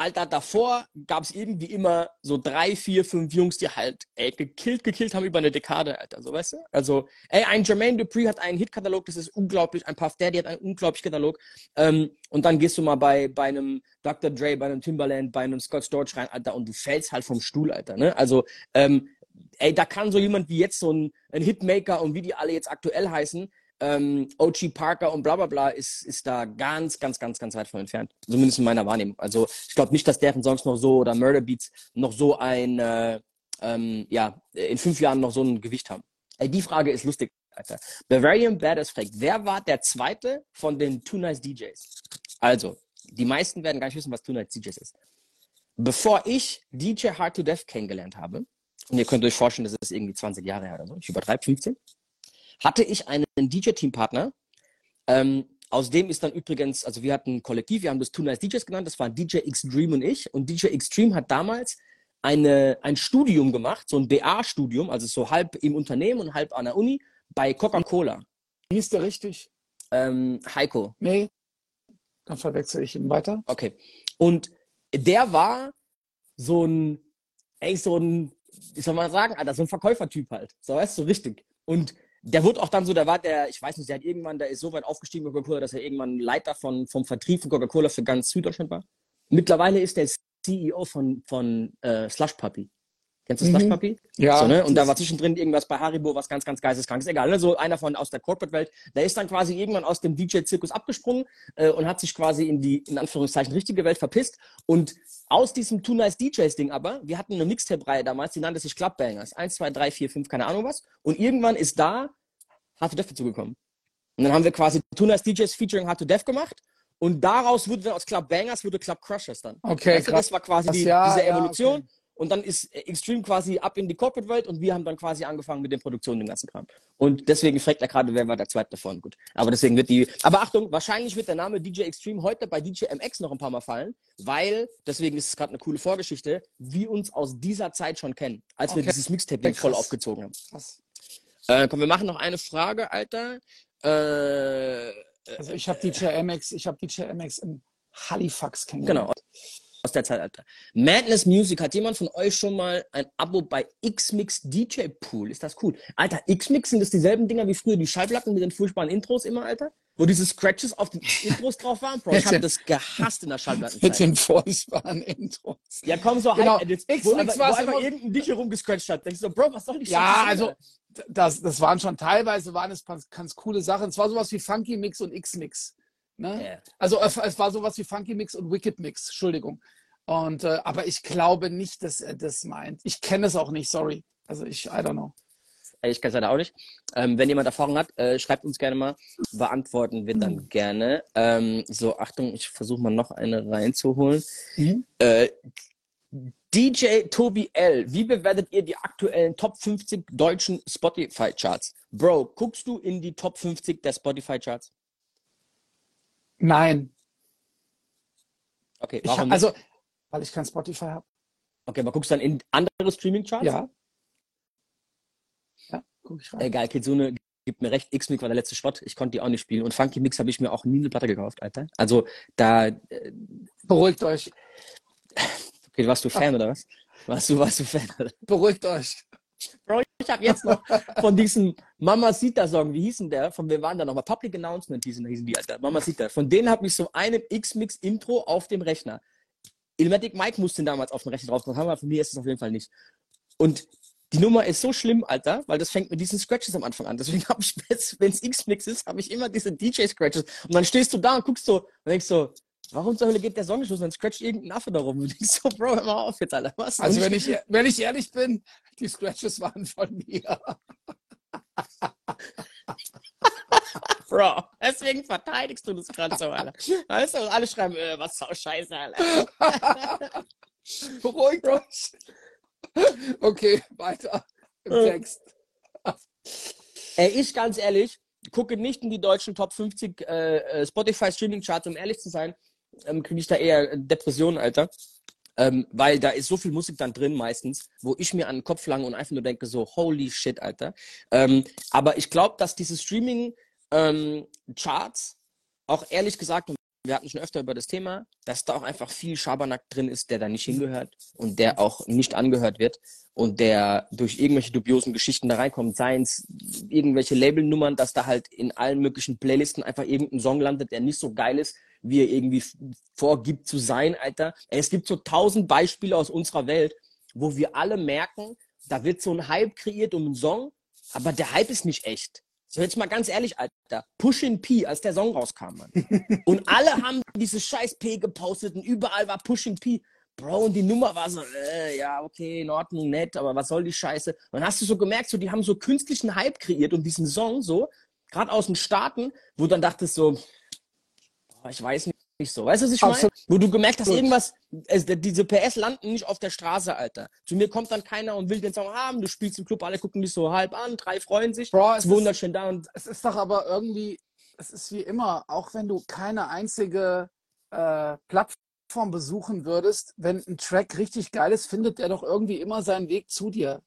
Alter, davor gab es irgendwie immer so drei, vier, fünf Jungs, die halt, ey, gekillt, gekillt haben über eine Dekade, Alter, so, weißt du? Also, ey, ein Jermaine Dupree hat einen Hitkatalog, das ist unglaublich, ein Puff Daddy hat einen unglaublichen Katalog, ähm, und dann gehst du mal bei, bei einem Dr. Dre, bei einem Timbaland, bei einem Scott Storch rein, Alter, und du fällst halt vom Stuhl, Alter, ne? Also, ähm, ey, da kann so jemand wie jetzt so ein, ein Hitmaker und wie die alle jetzt aktuell heißen, ähm, OG Parker und bla bla bla ist, ist da ganz, ganz, ganz, ganz weit von entfernt. Zumindest in meiner Wahrnehmung. Also ich glaube nicht, dass deren Songs noch so oder Murder Beats noch so ein, äh, ähm, ja, in fünf Jahren noch so ein Gewicht haben. Ey, die Frage ist lustig, Alter. Bavarian Badass fragt, wer war der zweite von den Two Nice DJs? Also, die meisten werden gar nicht wissen, was Two Nice DJs ist. Bevor ich DJ Hard to Death kennengelernt habe, und ihr könnt euch vorstellen, das ist irgendwie 20 Jahre her oder so, ich übertreibe 15, hatte ich einen DJ-Teampartner. Ähm, aus dem ist dann übrigens, also wir hatten ein Kollektiv, wir haben das Two Nice DJs genannt, das waren DJ Extreme und ich. Und DJ Extreme hat damals eine, ein Studium gemacht, so ein BA-Studium, also so halb im Unternehmen und halb an der Uni, bei Coca-Cola. Wie ist der richtig? Ähm, Heiko. Nee, dann verwechsel ich ihn weiter. Okay. Und der war so ein, ey, so ein, wie soll man sagen, Alter, so ein Verkäufertyp halt. So weißt du, so richtig. Und der wurde auch dann so, der war der, ich weiß nicht, der hat irgendwann, der ist so weit aufgestiegen bei Coca-Cola, dass er irgendwann Leiter von, vom Vertrieb von Coca-Cola für ganz Süddeutschland war. Mittlerweile ist der CEO von, von äh, Slush Puppy. Kennst du mhm. Slush Puppy? Ja. So, ne? Und da war zwischendrin irgendwas bei Haribo, was ganz, ganz geisteskrank ist. Egal, ne? so einer von aus der Corporate-Welt. Der ist dann quasi irgendwann aus dem DJ-Zirkus abgesprungen äh, und hat sich quasi in die, in Anführungszeichen, richtige Welt verpisst. Und aus diesem Too Nice DJs-Ding aber, wir hatten eine Mixtape-Reihe damals, die nannte sich Clubbangers. Eins, zwei, drei, vier, fünf, keine Ahnung was. Und irgendwann ist da Hard to Death dazugekommen. Und dann haben wir quasi Too Nice DJs featuring Hard to Death gemacht. Und daraus wurde dann aus Club Bangers wurde Club Crushers dann. Okay, also das war quasi die, ja, diese Evolution. Ja, okay. Und dann ist Extreme quasi ab in die Corporate-Welt und wir haben dann quasi angefangen mit den Produktionen, dem ganzen Kram. Und deswegen fragt er gerade, wer war der zweite davon. Gut. Aber deswegen wird die. Aber Achtung, wahrscheinlich wird der Name DJ Extreme heute bei DJ MX noch ein paar Mal fallen, weil, deswegen ist es gerade eine coole Vorgeschichte, wir uns aus dieser Zeit schon kennen, als wir dieses Mixtape voll aufgezogen haben. Krass. Äh, komm, wir machen noch eine Frage, Alter. Äh, also ich habe DJ MX, ich habe DJ MX in Halifax kennengelernt. Genau aus der Zeit, Alter. Madness Music, hat jemand von euch schon mal ein Abo bei X-Mix DJ Pool? Ist das cool? Alter, X-Mix sind das dieselben Dinger wie früher die Schallplatten mit den furchtbaren Intros immer, Alter? Wo diese Scratches auf den Intros drauf waren? Bro, ich habe das gehasst in der Schallplattenzeit. Mit den furchtbaren Intros. Ja, komm, so genau. High-Edits, wo, einfach, wo einfach irgendein DJ rumgescratcht hat. Denkst du so, Bro, was soll ich Ja, also das, das waren schon teilweise waren es ganz, ganz coole Sachen. Es war sowas wie Funky Mix und X-Mix. Ne? Yeah. Also es war sowas wie Funky Mix und Wicked Mix, Entschuldigung. Und, äh, aber ich glaube nicht, dass er das meint. Ich kenne es auch nicht, sorry. Also ich, I don't know. Ich kenne es leider auch nicht. Ähm, wenn jemand Erfahrung hat, äh, schreibt uns gerne mal. Beantworten wir dann mhm. gerne. Ähm, so, Achtung, ich versuche mal noch eine reinzuholen. Mhm. Äh, DJ Tobi L, wie bewertet ihr die aktuellen Top 50 deutschen Spotify-Charts? Bro, guckst du in die Top 50 der Spotify-Charts? Nein. Okay, warum? Ich, also, weil ich kein Spotify habe. Okay, aber guckst du dann in andere Streaming-Charts? Ja. Ja, guck ich rein. Egal, Kitsune gibt mir recht, X-Mix war der letzte Spot. Ich konnte die auch nicht spielen. Und Funky Mix habe ich mir auch nie eine Platte gekauft, Alter. Also da. Äh, Beruhigt euch. Okay, warst du Fan Ach. oder was? Warst du, warst du Fan? Oder? Beruhigt euch. Bro, ich habe jetzt noch von diesem Mama Sita Song, wie hießen der? Von wir waren da nochmal Public Announcement, hießen, hießen die, Alter. Mama Sita. Von denen habe ich so einen X-Mix Intro auf dem Rechner. Ilmatic Mike musste damals auf den Rechner drauf haben, aber für mich ist es auf jeden Fall nicht. Und die Nummer ist so schlimm, Alter, weil das fängt mit diesen Scratches am Anfang an. Deswegen habe ich, <laughs> wenn es X-Mix ist, habe ich immer diese DJ-Scratches. Und dann stehst du da und guckst so und denkst so, warum zur Hölle geht der los? Dann scratcht irgendein Affe da rum. Und denkst so, Bro, hör mal auf jetzt, Alter. Was? Also wenn ich, wenn ich ehrlich bin, die Scratches waren von mir. <laughs> Bro, deswegen verteidigst du das gerade so, Alter. Weißt du, alle schreiben, äh, was sau scheiße, Alter. <laughs> Beruhigt euch. Okay, weiter im äh. Text. Ey, ich ganz ehrlich, gucke nicht in die deutschen Top 50 äh, äh, Spotify Streaming Charts, um ehrlich zu sein, ähm, kriege ich da eher Depressionen, Alter. Ähm, weil da ist so viel Musik dann drin meistens, wo ich mir an den Kopf lange und einfach nur denke, so, holy shit, Alter. Ähm, aber ich glaube, dass diese Streaming ähm, auch ehrlich gesagt, wir hatten schon öfter über das Thema, dass da auch einfach viel Schabernack drin ist, der da nicht hingehört und der auch nicht angehört wird und der durch irgendwelche dubiosen Geschichten da reinkommt, seien es irgendwelche Labelnummern, dass da halt in allen möglichen Playlisten einfach irgendein Song landet, der nicht so geil ist, wie er irgendwie vorgibt zu sein, Alter. Es gibt so tausend Beispiele aus unserer Welt, wo wir alle merken, da wird so ein Hype kreiert um einen Song, aber der Hype ist nicht echt. So, jetzt mal ganz ehrlich, Alter. Pushing P, als der Song rauskam, Mann. Und alle haben dieses scheiß P gepostet und überall war Pushing P. Bro, und die Nummer war so, äh, ja, okay, in Ordnung, nett, aber was soll die Scheiße? Und dann hast du so gemerkt, so, die haben so künstlichen Hype kreiert und diesen Song so, gerade aus den Staaten, wo du dann dachtest so, ich weiß nicht, nicht so. Weißt du, was ich meine? Wo du gemerkt hast, irgendwas, es, diese PS landen nicht auf der Straße, Alter. Zu mir kommt dann keiner und will den Song haben, du spielst im Club, alle gucken dich so halb an, drei freuen sich, Bro, es 200 stehen da und Es ist doch aber irgendwie, es ist wie immer, auch wenn du keine einzige äh, Plattform besuchen würdest, wenn ein Track richtig geil ist, findet der doch irgendwie immer seinen Weg zu dir.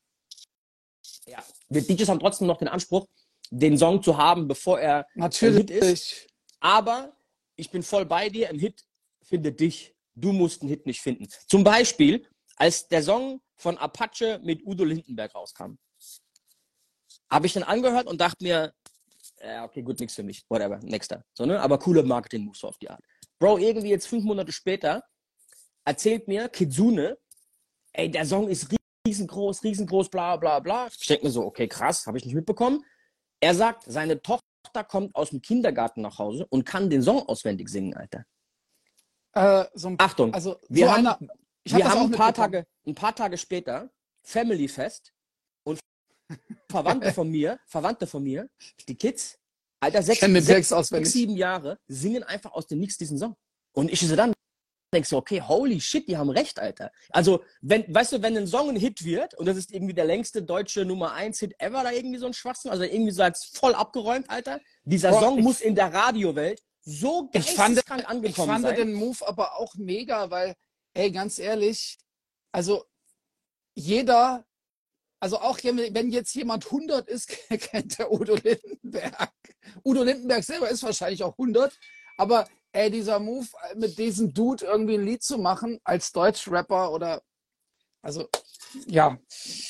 ja, wir DJs haben trotzdem noch den Anspruch, den Song zu haben, bevor er Hit ist. Natürlich. Aber ich bin voll bei dir, ein Hit findet dich. Du musst einen Hit nicht finden. Zum Beispiel, als der Song von Apache mit Udo Lindenberg rauskam, habe ich dann angehört und dachte mir, ja, okay, gut, nichts für mich. Whatever, nächster. So, ne? Aber coole Marketing-Moves so auf die Art. Bro, irgendwie jetzt fünf Monate später erzählt mir Kitsune, ey, der Song ist riesengroß, riesengroß, bla bla bla. Ich denke mir so, okay, krass, habe ich nicht mitbekommen. Er sagt, seine Tochter kommt aus dem Kindergarten nach Hause und kann den Song auswendig singen, Alter. Äh, so Achtung, also wir so haben, einer, hab wir das haben ein paar. Tage, ein paar Tage später Family Fest und <laughs> Verwandte von mir, Verwandte von mir, die Kids, Alter, sechs, sechs, auswendig. sechs, sieben Jahre, singen einfach aus dem Nix diesen Song. Und ich so dann denk so, okay, holy shit, die haben recht, Alter. Also, wenn, weißt du, wenn ein Song ein Hit wird und das ist irgendwie der längste deutsche Nummer 1 Hit ever da irgendwie so ein Schwachsinn, also irgendwie so als voll abgeräumt, Alter. Dieser Boah, Song muss in der Radiowelt so Ich fand, geisteskrank ich angekommen fand sein. den Move aber auch mega, weil, ey, ganz ehrlich, also jeder, also auch wenn jetzt jemand 100 ist, <laughs> kennt der Udo Lindenberg. Udo Lindenberg selber ist wahrscheinlich auch 100, aber ey, dieser Move mit diesem Dude irgendwie ein Lied zu machen als Deutschrapper oder, also, ja,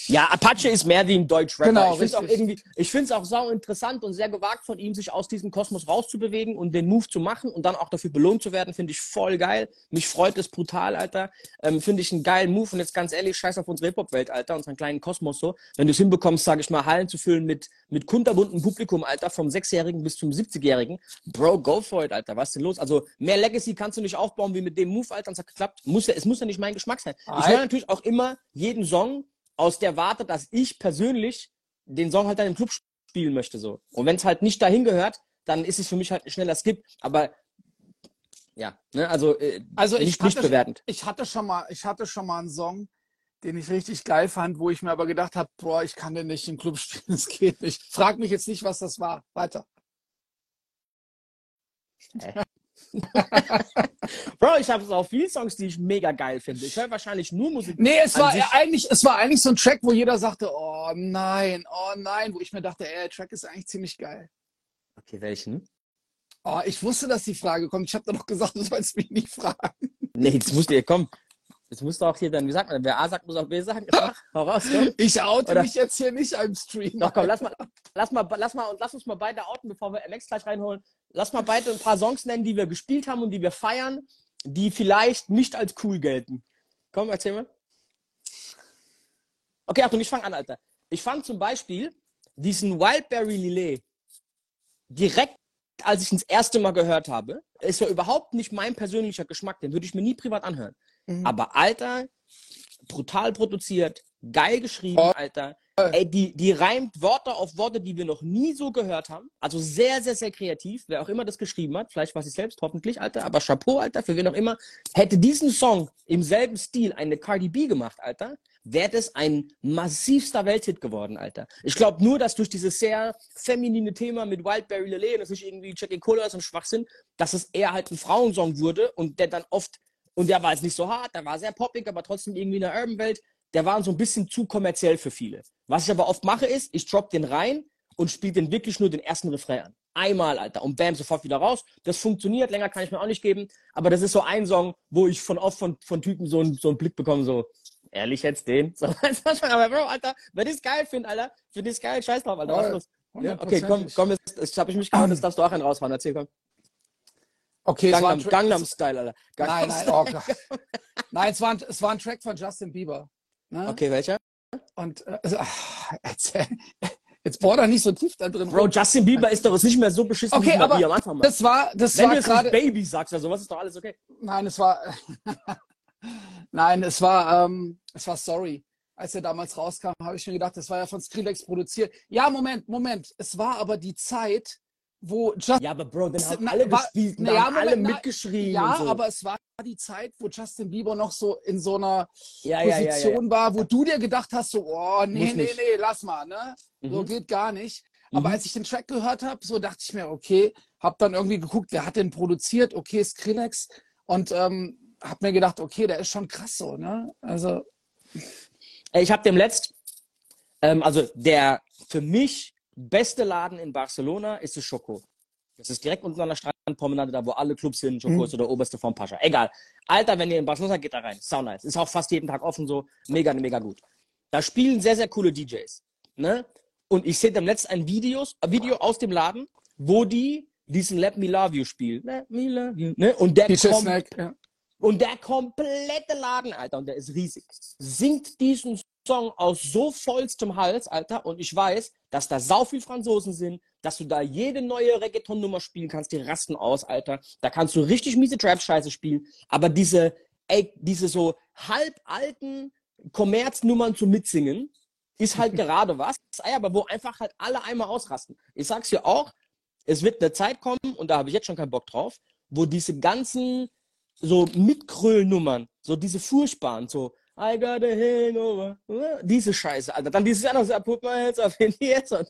Ja, Apache ist mehr wie ein Deutsch-Rapper. Genau, ich finde es auch irgendwie, ich finde es auch sau interessant und sehr gewagt von ihm, sich aus diesem Kosmos rauszubewegen und den Move zu machen und dann auch dafür belohnt zu werden, finde ich voll geil. Mich freut es brutal, Alter. Ähm, finde ich einen geilen Move und jetzt ganz ehrlich, scheiß auf unsere Hip-Hop-Welt, Alter, unseren kleinen Kosmos so. Wenn du es hinbekommst, sage ich mal, Hallen zu füllen mit, mit kunterbuntem Publikum, Alter, vom Sechsjährigen bis zum 70-Jährigen, Bro, go for it, Alter. Was ist denn los? Also, mehr Legacy kannst du nicht aufbauen wie mit dem Move, Alter, und es hat geklappt. Muss ja, es muss ja nicht mein Geschmack sein. Ich höre natürlich auch immer jeden Song aus der Warte, dass ich persönlich den Song halt dann im Club spielen möchte. so. Und wenn es halt nicht dahin gehört, dann ist es für mich halt ein schneller Skip. Aber ja, ne, also, äh, Also ich nicht, nicht hatte- bewertend. ich hatte schon mal, ich hatte schon mal einen Song, den ich richtig geil fand, wo ich mir aber gedacht habe, boah, ich kann den nicht im Club <laughs> spielen, das geht nicht. Frag mich jetzt nicht, was das war. Weiter. <laughs> Bro, ich habe auch viele Songs, die ich mega geil finde. Ich höre wahrscheinlich nur Musik. Nee, es war sich. eigentlich, es war eigentlich so ein Track, wo jeder sagte, oh nein, oh nein, wo ich mir dachte, ey, der Track ist eigentlich ziemlich geil. Okay, welchen? Oh, ich wusste, dass die Frage kommt. Ich habe doch gesagt, du sollst mich nicht fragen. Nee, jetzt musst du, komm. Jetzt musst du auch hier dann, wie sagt man, wer A sagt, muss auch B sagen. <laughs> Hau raus, komm. Ich oute Oder- mich jetzt hier nicht am Stream. Doch, komm, lass mal, lass mal, lass mal und lass uns mal beide outen, bevor wir MX gleich reinholen. Lass mal beide ein paar Songs nennen, die wir gespielt haben und die wir feiern, die vielleicht nicht als cool gelten. Komm, erzähl mal. Okay, Achtung, ich fange an, Alter. Ich fand zum Beispiel diesen Wildberry Lillet direkt, als ich ihn das erste Mal gehört habe, ist ja überhaupt nicht mein persönlicher Geschmack, den würde ich mir nie privat anhören. Mhm. Aber Alter, brutal produziert, geil geschrieben, Oh. Alter. Ey, die, die reimt Worte auf Worte, die wir noch nie so gehört haben. Also sehr, sehr, sehr kreativ. Wer auch immer das geschrieben hat, vielleicht war sie selbst, hoffentlich, Alter. Aber Chapeau, Alter, für wen auch immer. Hätte diesen Song im selben Stil eine Cardi B gemacht, Alter, wäre das ein massivster Welthit geworden, Alter. Ich glaube nur, dass durch dieses sehr feminine Thema mit Wildberry Lillet und das nicht irgendwie Jackie Cola ist und Schwachsinn, dass es eher halt ein Frauensong wurde und der dann oft, und der war jetzt nicht so hart, der war sehr poppig, aber trotzdem irgendwie in der Urban-Welt, der war so ein bisschen zu kommerziell für viele. Was ich aber oft mache ist, ich drop den rein und spiele den wirklich nur den ersten Refrain an. Einmal, Alter. Und bam, sofort wieder raus. Das funktioniert, länger kann ich mir auch nicht geben. Aber das ist so ein Song, wo ich von oft von, von Typen so, ein, so einen Blick bekomme, so, ehrlich jetzt den? <laughs> So, aber Bro, Alter, wenn ich es geil finde, Alter, finde ich es geil, scheiß drauf, Alter, was los? Ja, okay, komm, komm, jetzt, jetzt habe ich mich gehauen, jetzt darfst du auch einen rausfahren, erzähl, komm. Okay, Gangnam, Gangnam Style, Alter. Gangnam nein, nein, oh Gott. nein, es war, ein, es war ein Track von Justin Bieber. Ne? Okay, welcher? Und äh, also, jetzt, <laughs> jetzt bohr da nicht so tief da drin. Bro, Justin Bieber ist doch nicht mehr so beschissen okay, wie aber am Anfang. Mal. Das war, das Wenn war du gerade Baby sagst, also was ist doch alles okay. Nein, es war, <laughs> nein, es war, ähm, es war Sorry. Als er damals rauskam, habe ich mir gedacht, das war ja von Skrillex produziert. Ja, Moment, Moment. Es war aber die Zeit, wo Justin. Ja, aber Bro, dann haben alle gespielt, na, ja, haben alle na, mitgeschrien. Ja, so. aber es war die Zeit, wo Justin Bieber noch so in so einer ja, Position ja, war, wo du dir gedacht hast, so, oh, nee, Muss nee, nicht. nee, lass mal, ne? Mhm. So geht gar nicht. Aber mhm. als ich den Track gehört habe, so dachte ich mir, okay, hab dann irgendwie geguckt, wer hat den produziert? Okay, Skrillex. Und ähm, hab mir gedacht, okay, der ist schon krass so, ne? Also. Ich habe dem letzt, ähm, also der für mich beste Laden in Barcelona ist das Schoko. Das ist direkt unten an der Strandpromenade, da wo alle Clubs sind. Schoko mhm. ist der oberste vom Pascha. Egal. Alter, wenn ihr in Barcelona seid, geht da rein. Sau nice. Ist auch fast jeden Tag offen so. Mega, mega gut. Da spielen sehr, sehr coole DJs. Ne? Und ich sehe dem letzten ein Videos, ein Video aus dem Laden, wo die diesen Let Me Love You spielen. Let Me Love You. Ne? Und der kommt, ja. Und der komplette Laden, Alter, und der ist riesig, singt diesen Song aus so vollstem Hals, Alter. Und ich weiß, dass da sau viel Franzosen sind, dass du da jede neue Reggaeton-Nummer spielen kannst, die rasten aus, Alter. Da kannst du richtig miese Trap-Scheiße spielen. Aber diese, ey, diese so halb alten Kommerznummern zu mitsingen, ist halt <laughs> gerade was. Aber wo einfach halt alle einmal ausrasten. Ich sag's dir auch, es wird eine Zeit kommen, und da habe ich jetzt schon keinen Bock drauf, wo diese ganzen so Mitkröllnummern, so diese furchtbaren, so I got a hangover. Diese Scheiße, Alter. Dann dieses andere, so, put my hands up in the air. So, <laughs>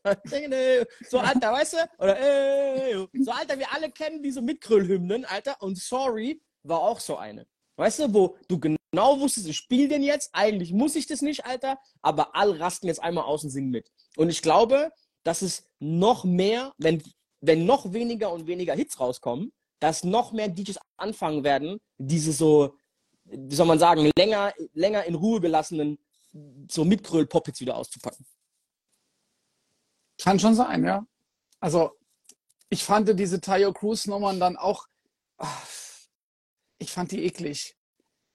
Alter, weißt du? Oder, ey, so, Alter, wir alle kennen diese Mitgrillhymnen, Alter. Und Sorry war auch so eine. Weißt du, wo du genau wusstest, ich spiele den jetzt, eigentlich muss ich das nicht, Alter, aber alle rasten jetzt einmal aus und singen mit. Und ich glaube, dass es noch mehr, wenn, wenn noch weniger und weniger Hits rauskommen, dass noch mehr DJs anfangen werden, diese so wie soll man sagen, länger, länger in Ruhe gelassenen so Mitgröl-Poppets wieder auszupacken. Kann schon sein, ja. Also ich fand diese Tayo Cruz-Nummern dann auch, ach, ich fand die eklig.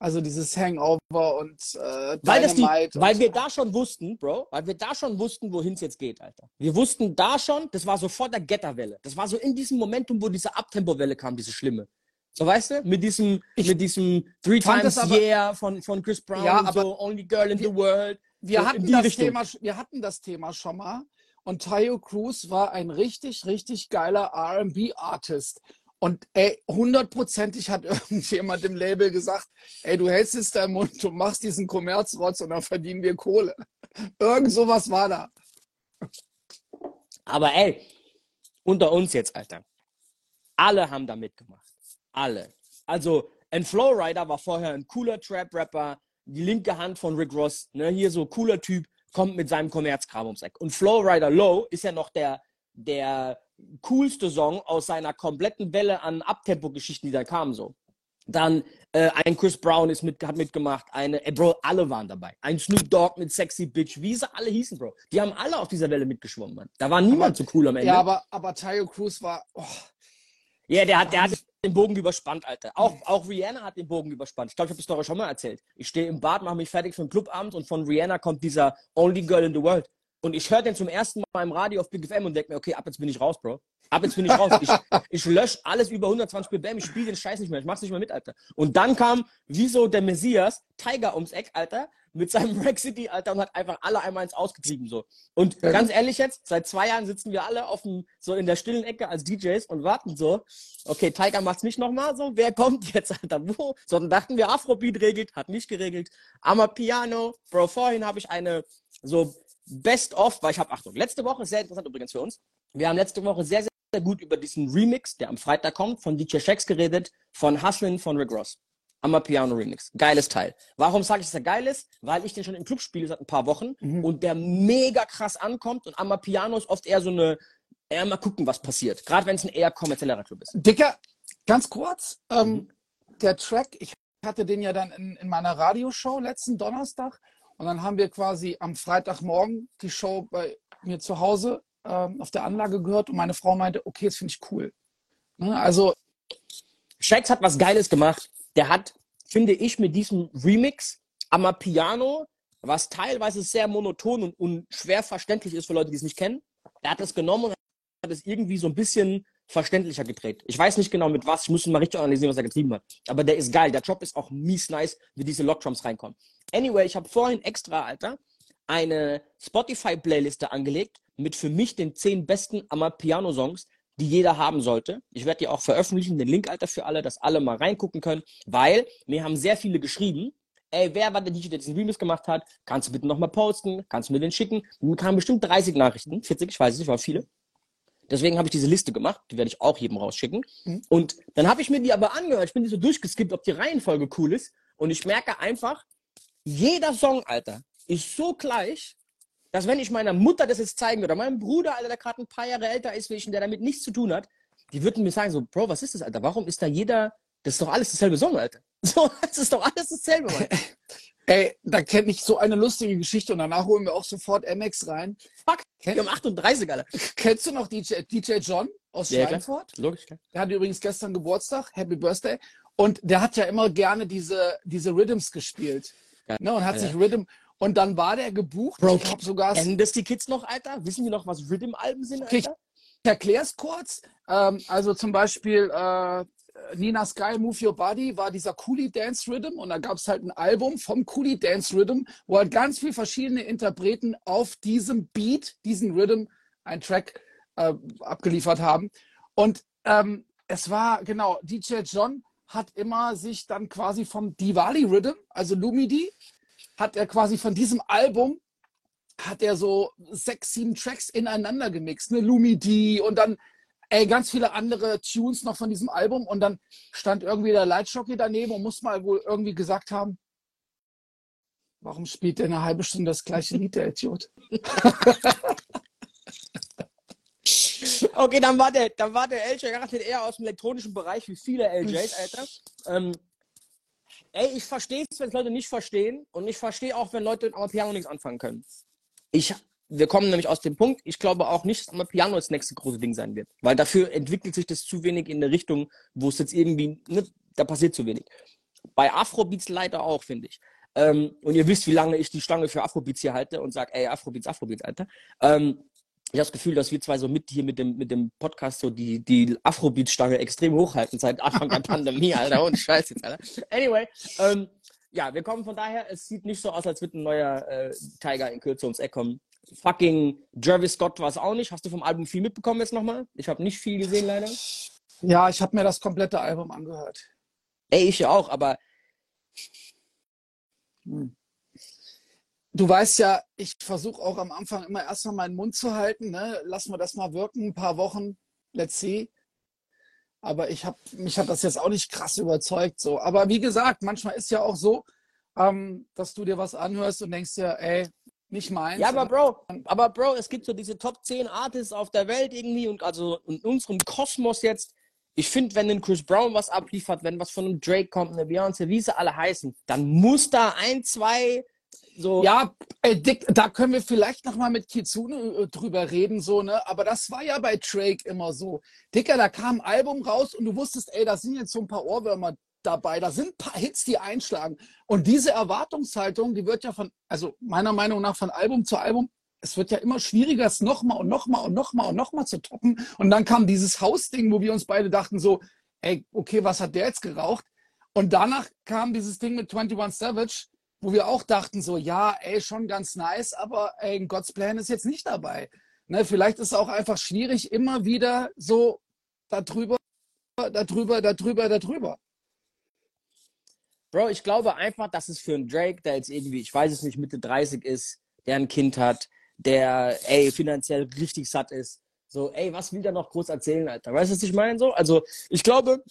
Also dieses Hangover und äh, weil, das die, weil wir da schon wussten, Bro, weil wir da schon wussten, wohin es jetzt geht, Alter. Wir wussten da schon, das war so vor der Getterwelle. Das war so in diesem Momentum, wo diese Abtempo-Welle kam, diese schlimme. So weißt du, mit diesem, ich mit diesem Three Times aber, Yeah von, von Chris Brown ja, und so, Only Girl in wir, the World. Wir, so hatten das Thema, wir hatten das Thema schon mal und Tayo Cruz war ein richtig, richtig geiler RB-Artist. Und ey, hundertprozentig hat <laughs> irgendjemand im Label gesagt, ey, du hältst jetzt deinen Mund, du machst diesen Kommerzrotz und dann verdienen wir Kohle. <laughs> Irgend sowas war da. Aber ey, unter uns jetzt, Alter. Alle haben da mitgemacht alle. Also, ein Flowrider war vorher ein cooler Trap-Rapper, die linke Hand von Rick Ross, ne, hier so cooler Typ, kommt mit seinem Kommerzkram ums Eck. Und Flowrider Low ist ja noch der, der coolste Song aus seiner kompletten Welle an Abtempo-Geschichten, die da kamen, so. Dann äh, ein Chris Brown ist mit, hat mitgemacht, eine, ey, Bro, alle waren dabei. Ein Snoop Dogg mit Sexy Bitch, wie sie alle hießen, Bro. Die haben alle auf dieser Welle mitgeschwommen, Mann. Da war niemand aber, so cool am Ende. Ja, aber, aber Tayo Cruz war, oh. Ja, der hat, der hat den Bogen überspannt, Alter. Auch, auch Rihanna hat den Bogen überspannt. Ich glaube, ich habe die Story schon mal erzählt. Ich stehe im Bad, mache mich fertig für den Clubabend und von Rihanna kommt dieser Only Girl in the World. Und ich höre den zum ersten Mal im Radio auf Big FM und denke mir, okay, ab jetzt bin ich raus, Bro. Ab jetzt bin ich raus. Ich, <laughs> ich lösche alles über 120 BPM, ich spiele den Scheiß nicht mehr, ich mach's nicht mehr mit, Alter. Und dann kam, wie so der Messias, Tiger ums Eck, Alter, mit seinem <laughs> Rack City, Alter, und hat einfach alle einmal ins Ausgetrieben, so. Und ja. ganz ehrlich jetzt, seit zwei Jahren sitzen wir alle auf dem, so in der stillen Ecke als DJs und warten so, okay, Tiger macht's nicht nochmal so, wer kommt jetzt, Alter, wo? So, dann dachten wir, Afrobeat regelt, hat nicht geregelt. Piano, Bro, vorhin habe ich eine, so, Best of, weil ich habe, Achtung, letzte Woche, sehr interessant übrigens für uns, wir haben letzte Woche sehr, sehr gut über diesen Remix, der am Freitag kommt, von DJ Shax geredet, von Hustlin von Rick Ross. Piano Remix. Geiles Teil. Warum sage ich, dass er geil ist? Weil ich den schon im Club spiele seit ein paar Wochen mhm. und der mega krass ankommt und Piano ist oft eher so eine eher mal gucken, was passiert. Gerade wenn es ein eher kommerzieller Club ist. Dicker, ganz kurz, ähm, mhm. der Track, ich hatte den ja dann in, in meiner Radioshow letzten Donnerstag und dann haben wir quasi am Freitagmorgen die Show bei mir zu Hause ähm, auf der Anlage gehört und meine Frau meinte, okay, das finde ich cool. Ne? Also. Shax hat was Geiles gemacht. Der hat, finde ich, mit diesem Remix am Piano, was teilweise sehr monoton und, und schwer verständlich ist für Leute, die es nicht kennen, er hat das genommen und hat es irgendwie so ein bisschen verständlicher gedreht. Ich weiß nicht genau mit was, ich muss mal richtig analysieren, was er getrieben hat. Aber der ist geil. Der Job ist auch mies nice, wie diese Lockdrums reinkommen. Anyway, ich habe vorhin extra, Alter, eine Spotify-Playliste angelegt mit für mich den zehn besten Amapiano-Songs, die jeder haben sollte. Ich werde die auch veröffentlichen, den Link, Alter, für alle, dass alle mal reingucken können, weil mir haben sehr viele geschrieben, ey, wer war der DJ, der diesen Remix gemacht hat? Kannst du bitte nochmal posten? Kannst du mir den schicken? Mir kamen bestimmt 30 Nachrichten, 40, ich weiß es nicht, waren viele. Deswegen habe ich diese Liste gemacht, die werde ich auch jedem rausschicken. Mhm. Und dann habe ich mir die aber angehört, ich bin die so durchgeskippt, ob die Reihenfolge cool ist. Und ich merke einfach, jeder Song, Alter, ist so gleich, dass wenn ich meiner Mutter das jetzt zeigen würde, oder meinem Bruder, Alter, der gerade ein paar Jahre älter ist wie ich und der damit nichts zu tun hat, die würden mir sagen so, Bro, was ist das, Alter? Warum ist da jeder, das ist doch alles dasselbe Song, Alter. <laughs> So, das ist doch alles dasselbe, Mann. <laughs> Ey, da kenne ich so eine lustige Geschichte und danach holen wir auch sofort MX rein. Fuck, Ken wir haben 38, Alter. Kennst du noch DJ, DJ John aus ja, Schweinfurt? Klar. Logisch, klar. Der hatte übrigens gestern Geburtstag, Happy Birthday. Und der hat ja immer gerne diese, diese Rhythms gespielt. Ja. Ne, und hat ja. sich Rhythm, und dann war der gebucht. Bro, ich sogar. Kennen das die Kids noch, Alter? Wissen die noch, was Rhythm-Alben sind, Alter? Ich, ich erkläre es kurz. Ähm, also zum Beispiel äh, Nina Sky Move Your Body war dieser Coolie Dance Rhythm und da gab es halt ein Album vom Coolie Dance Rhythm, wo halt ganz viele verschiedene Interpreten auf diesem Beat, diesen Rhythm, einen Track äh, abgeliefert haben. Und ähm, es war, genau, DJ John hat immer sich dann quasi vom Diwali Rhythm, also Lumidi, hat er quasi von diesem Album hat er so sechs, sieben Tracks ineinander gemixt, ne? Lumidi und dann ey, ganz viele andere Tunes noch von diesem Album und dann stand irgendwie der Lightjockey daneben und muss mal wohl irgendwie gesagt haben, warum spielt der eine halbe Stunde das gleiche Lied, der Idiot? <laughs> okay, dann war der, dann war der LJ garantiert eher aus dem elektronischen Bereich wie viele LJs, Alter. Ähm, ey, ich verstehe es, wenn Leute nicht verstehen und ich verstehe auch, wenn Leute mit Piano nichts anfangen können. Ich wir kommen nämlich aus dem Punkt, ich glaube auch nicht, dass Piano das nächste große Ding sein wird. Weil dafür entwickelt sich das zu wenig in eine Richtung, wo es jetzt irgendwie, ne, da passiert zu wenig. Bei Afrobeats leider auch, finde ich. Ähm, und ihr wisst, wie lange ich die Stange für Afrobeats hier halte und sage, ey, Afrobeats, Afrobeats, Alter. Ähm, ich habe das Gefühl, dass wir zwei so mit hier mit dem, mit dem Podcast so die, die Afrobeat-Stange extrem hochhalten seit Anfang der <laughs> Pandemie, Alter. Und Scheiß jetzt, Alter. Anyway, ähm, ja, wir kommen von daher, es sieht nicht so aus, als würde ein neuer äh, Tiger in Kürze ums Eck kommen fucking Travis Scott war es auch nicht. Hast du vom Album viel mitbekommen jetzt nochmal? Ich habe nicht viel gesehen, leider. Ja, ich habe mir das komplette Album angehört. Ey, ich ja auch, aber. Hm. Du weißt ja, ich versuche auch am Anfang immer erstmal meinen Mund zu halten. Ne? Lassen wir das mal wirken, ein paar Wochen. Let's see. Aber ich habe mich hat das jetzt auch nicht krass überzeugt. So. Aber wie gesagt, manchmal ist ja auch so, ähm, dass du dir was anhörst und denkst dir, ey, nicht meins. Ja, aber Bro, aber Bro, es gibt so diese Top 10 Artists auf der Welt irgendwie und also in unserem Kosmos jetzt. Ich finde, wenn ein Chris Brown was abliefert, wenn was von einem Drake kommt, eine Beyoncé, wie sie alle heißen, dann muss da ein, zwei so. Ja, äh, Dick, da können wir vielleicht nochmal mit Kitsune äh, drüber reden, so, ne? Aber das war ja bei Drake immer so. Dicker, da kam ein Album raus und du wusstest, ey, da sind jetzt so ein paar Ohrwürmer dabei. Da sind ein paar Hits, die einschlagen. Und diese Erwartungshaltung, die wird ja von, also meiner Meinung nach von Album zu Album, es wird ja immer schwieriger, es nochmal und nochmal und nochmal und nochmal zu toppen. Und dann kam dieses Hausding, wo wir uns beide dachten so, ey, okay, was hat der jetzt geraucht? Und danach kam dieses Ding mit 21 Savage, wo wir auch dachten so, ja, ey, schon ganz nice, aber ey, God's Plan ist jetzt nicht dabei. Ne, vielleicht ist es auch einfach schwierig, immer wieder so darüber, darüber, darüber, darüber. Bro, ich glaube einfach, dass es für einen Drake, der jetzt irgendwie, ich weiß es nicht, Mitte 30 ist, der ein Kind hat, der, ey, finanziell richtig satt ist. So, ey, was will der noch groß erzählen, Alter? Weißt du, was ich meine? So, also, ich glaube,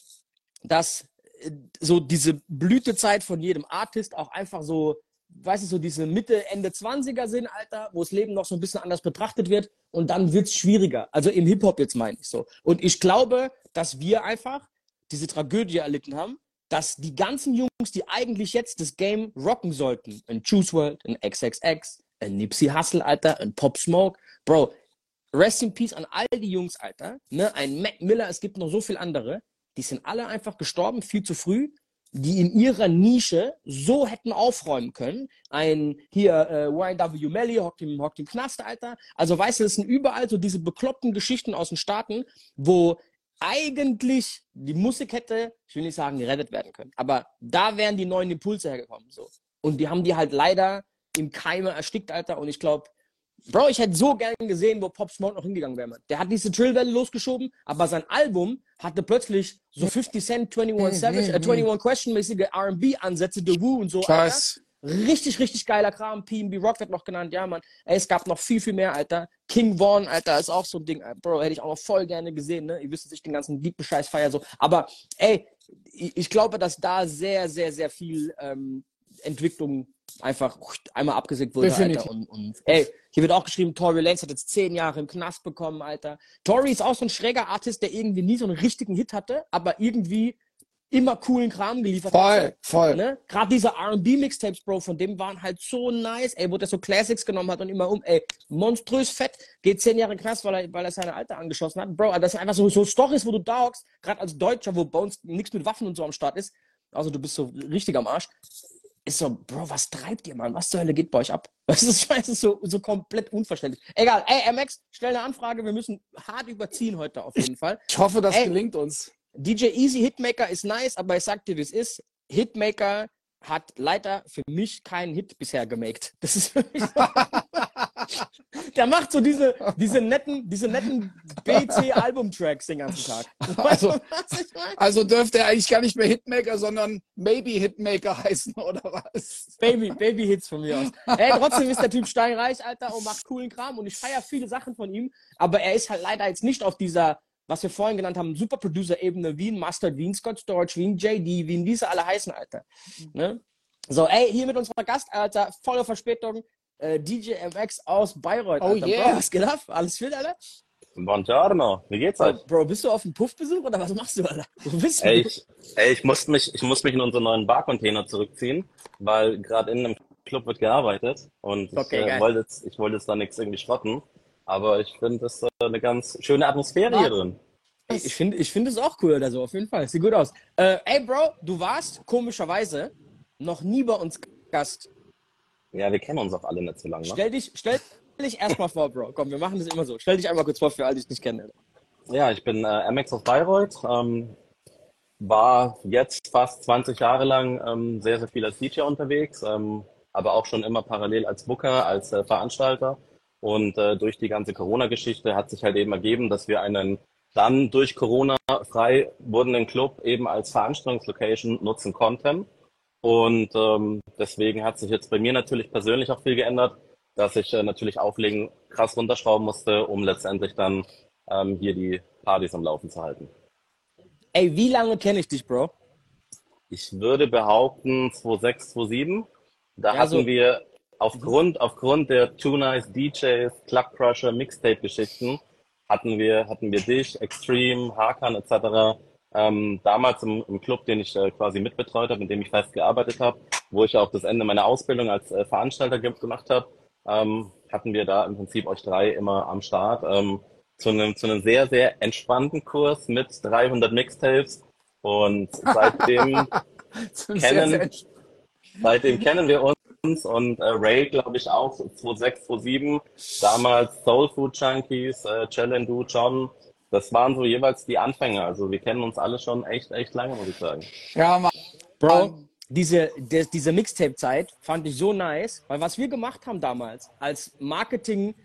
dass äh, so diese Blütezeit von jedem Artist auch einfach so weißt du, so diese Mitte, Ende 20er sind, Alter, wo das Leben noch so ein bisschen anders betrachtet wird und dann wird's schwieriger. Also im Hip-Hop jetzt meine ich so. Und ich glaube, dass wir einfach diese Tragödie erlitten haben, dass die ganzen Jungs, die eigentlich jetzt das Game rocken sollten, ein Juice World, ein XXX, ein Nipsey Hustle, Alter, ein Pop Smoke, Bro, rest in peace an all die Jungs, Alter, ne, ein Mac Miller, es gibt noch so viele andere, die sind alle einfach gestorben, viel zu früh, die in ihrer Nische so hätten aufräumen können. Ein hier äh, YW Melly hockt im, hockt im Knast, Alter. Also weißt du, es sind überall so diese bekloppten Geschichten aus den Staaten, wo eigentlich die Musik hätte, ich will nicht sagen, gerettet werden können. Aber da wären die neuen Impulse hergekommen. So. Und die haben die halt leider im Keime erstickt, Alter. Und ich glaube, Bro, ich hätte so gern gesehen, wo Pop Smoke noch hingegangen wäre, man. Der hat diese Drillwelle losgeschoben, aber sein Album hatte plötzlich so 50 Cent, 21 Savage, äh, 21 Question-mäßige R&B-Ansätze, The Woo und so, Krass. Richtig, richtig geiler Kram. PNB Rock wird noch genannt, ja, Mann. Ey, es gab noch viel, viel mehr, Alter. King Vaughn, Alter, ist auch so ein Ding. Bro, hätte ich auch noch voll gerne gesehen, ne? Ihr wisst, dass ich den ganzen Beat-Bescheiß feier so. Aber, ey, ich, ich glaube, dass da sehr, sehr, sehr viel ähm, Entwicklung einfach einmal abgesägt wurde, Definitiv. Alter. Und, und ey, hier wird auch geschrieben, Tory Lanez hat jetzt zehn Jahre im Knast bekommen, Alter. Tory ist auch so ein schräger Artist, der irgendwie nie so einen richtigen Hit hatte, aber irgendwie immer coolen Kram geliefert Voll, hat. voll. Ne? Gerade diese R&B-Mixtapes, Bro, von dem waren halt so nice, ey, wo der so Classics genommen hat und immer um, ey, monströs fett, geht zehn Jahre Knast, weil er, weil er seine Alte angeschossen hat. Bro, das sind einfach so, so Stories, wo du da hockst, gerade als Deutscher, wo bei uns nichts mit Waffen und so am Start ist, also du bist so richtig am Arsch, ist so, Bro, was treibt ihr, Mann? Was zur Hölle geht bei euch ab? <laughs> Das ist, das ist so, so komplett unverständlich. Egal, ey, MX, stell eine Anfrage, wir müssen hart überziehen heute auf jeden Fall. Ich hoffe, das Ey. gelingt uns. DJ Easy Hitmaker ist nice, aber ich sag dir, wie es ist. Hitmaker hat leider für mich keinen Hit bisher gemaked. <laughs> Das ist für mich. <laughs> Der macht so diese, diese netten, diese netten BC-Album-Tracks den ganzen Tag. <laughs> Weißt Also-? Also dürfte er eigentlich gar nicht mehr Hitmaker, sondern Maybe Hitmaker heißen, oder was? Baby, Baby-Hits von mir aus. Ey, trotzdem ist der Typ steinreich, Alter, und macht coolen Kram. Und ich feiere viele Sachen von ihm. Aber er ist halt leider jetzt nicht auf dieser, was wir vorhin genannt haben, Super-Producer-Ebene wie ein Mustard, wie ein Scott Storch, wie ein JD, wie ein diese alle heißen, Alter. Ne? So, ey, hier mit unserer Gast, Alter, volle Verspätung. Äh, DJ MX aus Bayreuth. Oh Alter. yeah. Bro, was geht ab? Alles fit, Alter? Buongiorno, wie geht's euch? Bro, bist du auf dem Puffbesuch oder was machst du, Alter? Wo bist du? Ey, ich, ey, ich muss mich, ich muss mich in unseren neuen Barcontainer zurückziehen, weil gerade in einem Club wird gearbeitet und ich, Okay, äh, geil. wollte jetzt, ich wollte jetzt da nichts irgendwie schrotten, aber ich finde das äh, eine ganz schöne Atmosphäre hier drin. Ich finde ich finde es auch cool oder so, auf jeden Fall. Sieht gut aus. Äh, ey, Bro, du warst komischerweise noch nie bei uns Gast. Ja, wir kennen uns auch alle nicht so lange. Ne? Stell dich, stell dich erstmal vor, Bro. Komm, wir machen das immer so. Stell dich einmal kurz vor für alle, die dich nicht kennen. Ja, ich bin äh, MX aus Bayreuth, ähm, war jetzt fast 20 Jahre lang ähm, sehr, sehr viel als DJ unterwegs, ähm, aber auch schon immer parallel als Booker, als äh, Veranstalter. Und äh, durch die ganze Corona-Geschichte hat sich halt eben ergeben, dass wir einen dann durch Corona frei wurdenden Club eben als Veranstaltungslocation nutzen konnten. Und ähm, deswegen hat sich jetzt bei mir natürlich persönlich auch viel geändert, dass ich äh, natürlich Auflegen krass runterschrauben musste, um letztendlich dann ähm, hier die Partys am Laufen zu halten. Ey, wie lange kenne ich dich, Bro? Ich würde behaupten 2006, 2007. Da Ja, hatten so- wir aufgrund, aufgrund der Too Nice DJs, Club Crusher, Mixtape-Geschichten hatten wir, hatten wir dich, Extreme, Hakan etc. Ähm, damals im, im Club, den ich äh, quasi mitbetreut habe, in dem ich fest gearbeitet habe, wo ich auch das Ende meiner Ausbildung als äh, Veranstalter ge- gemacht habe, ähm, hatten wir da im Prinzip euch drei immer am Start. Ähm, zu einem, zu einem sehr, sehr entspannten Kurs mit 300 Mixtapes. Und <laughs> seitdem Sehr, Kennen- sehr- Seitdem kennen wir uns und äh, Ray, glaube ich, auch, so 2006, 2007. Damals Soul Food Junkies, äh, Challenge John. Das waren so jeweils die Anfänge. Also wir kennen uns alle schon echt, echt lange, muss ich sagen. Ja, Mann. Bro, diese, de, diese Mixtape-Zeit fand ich so nice, weil was wir gemacht haben damals als Marketing,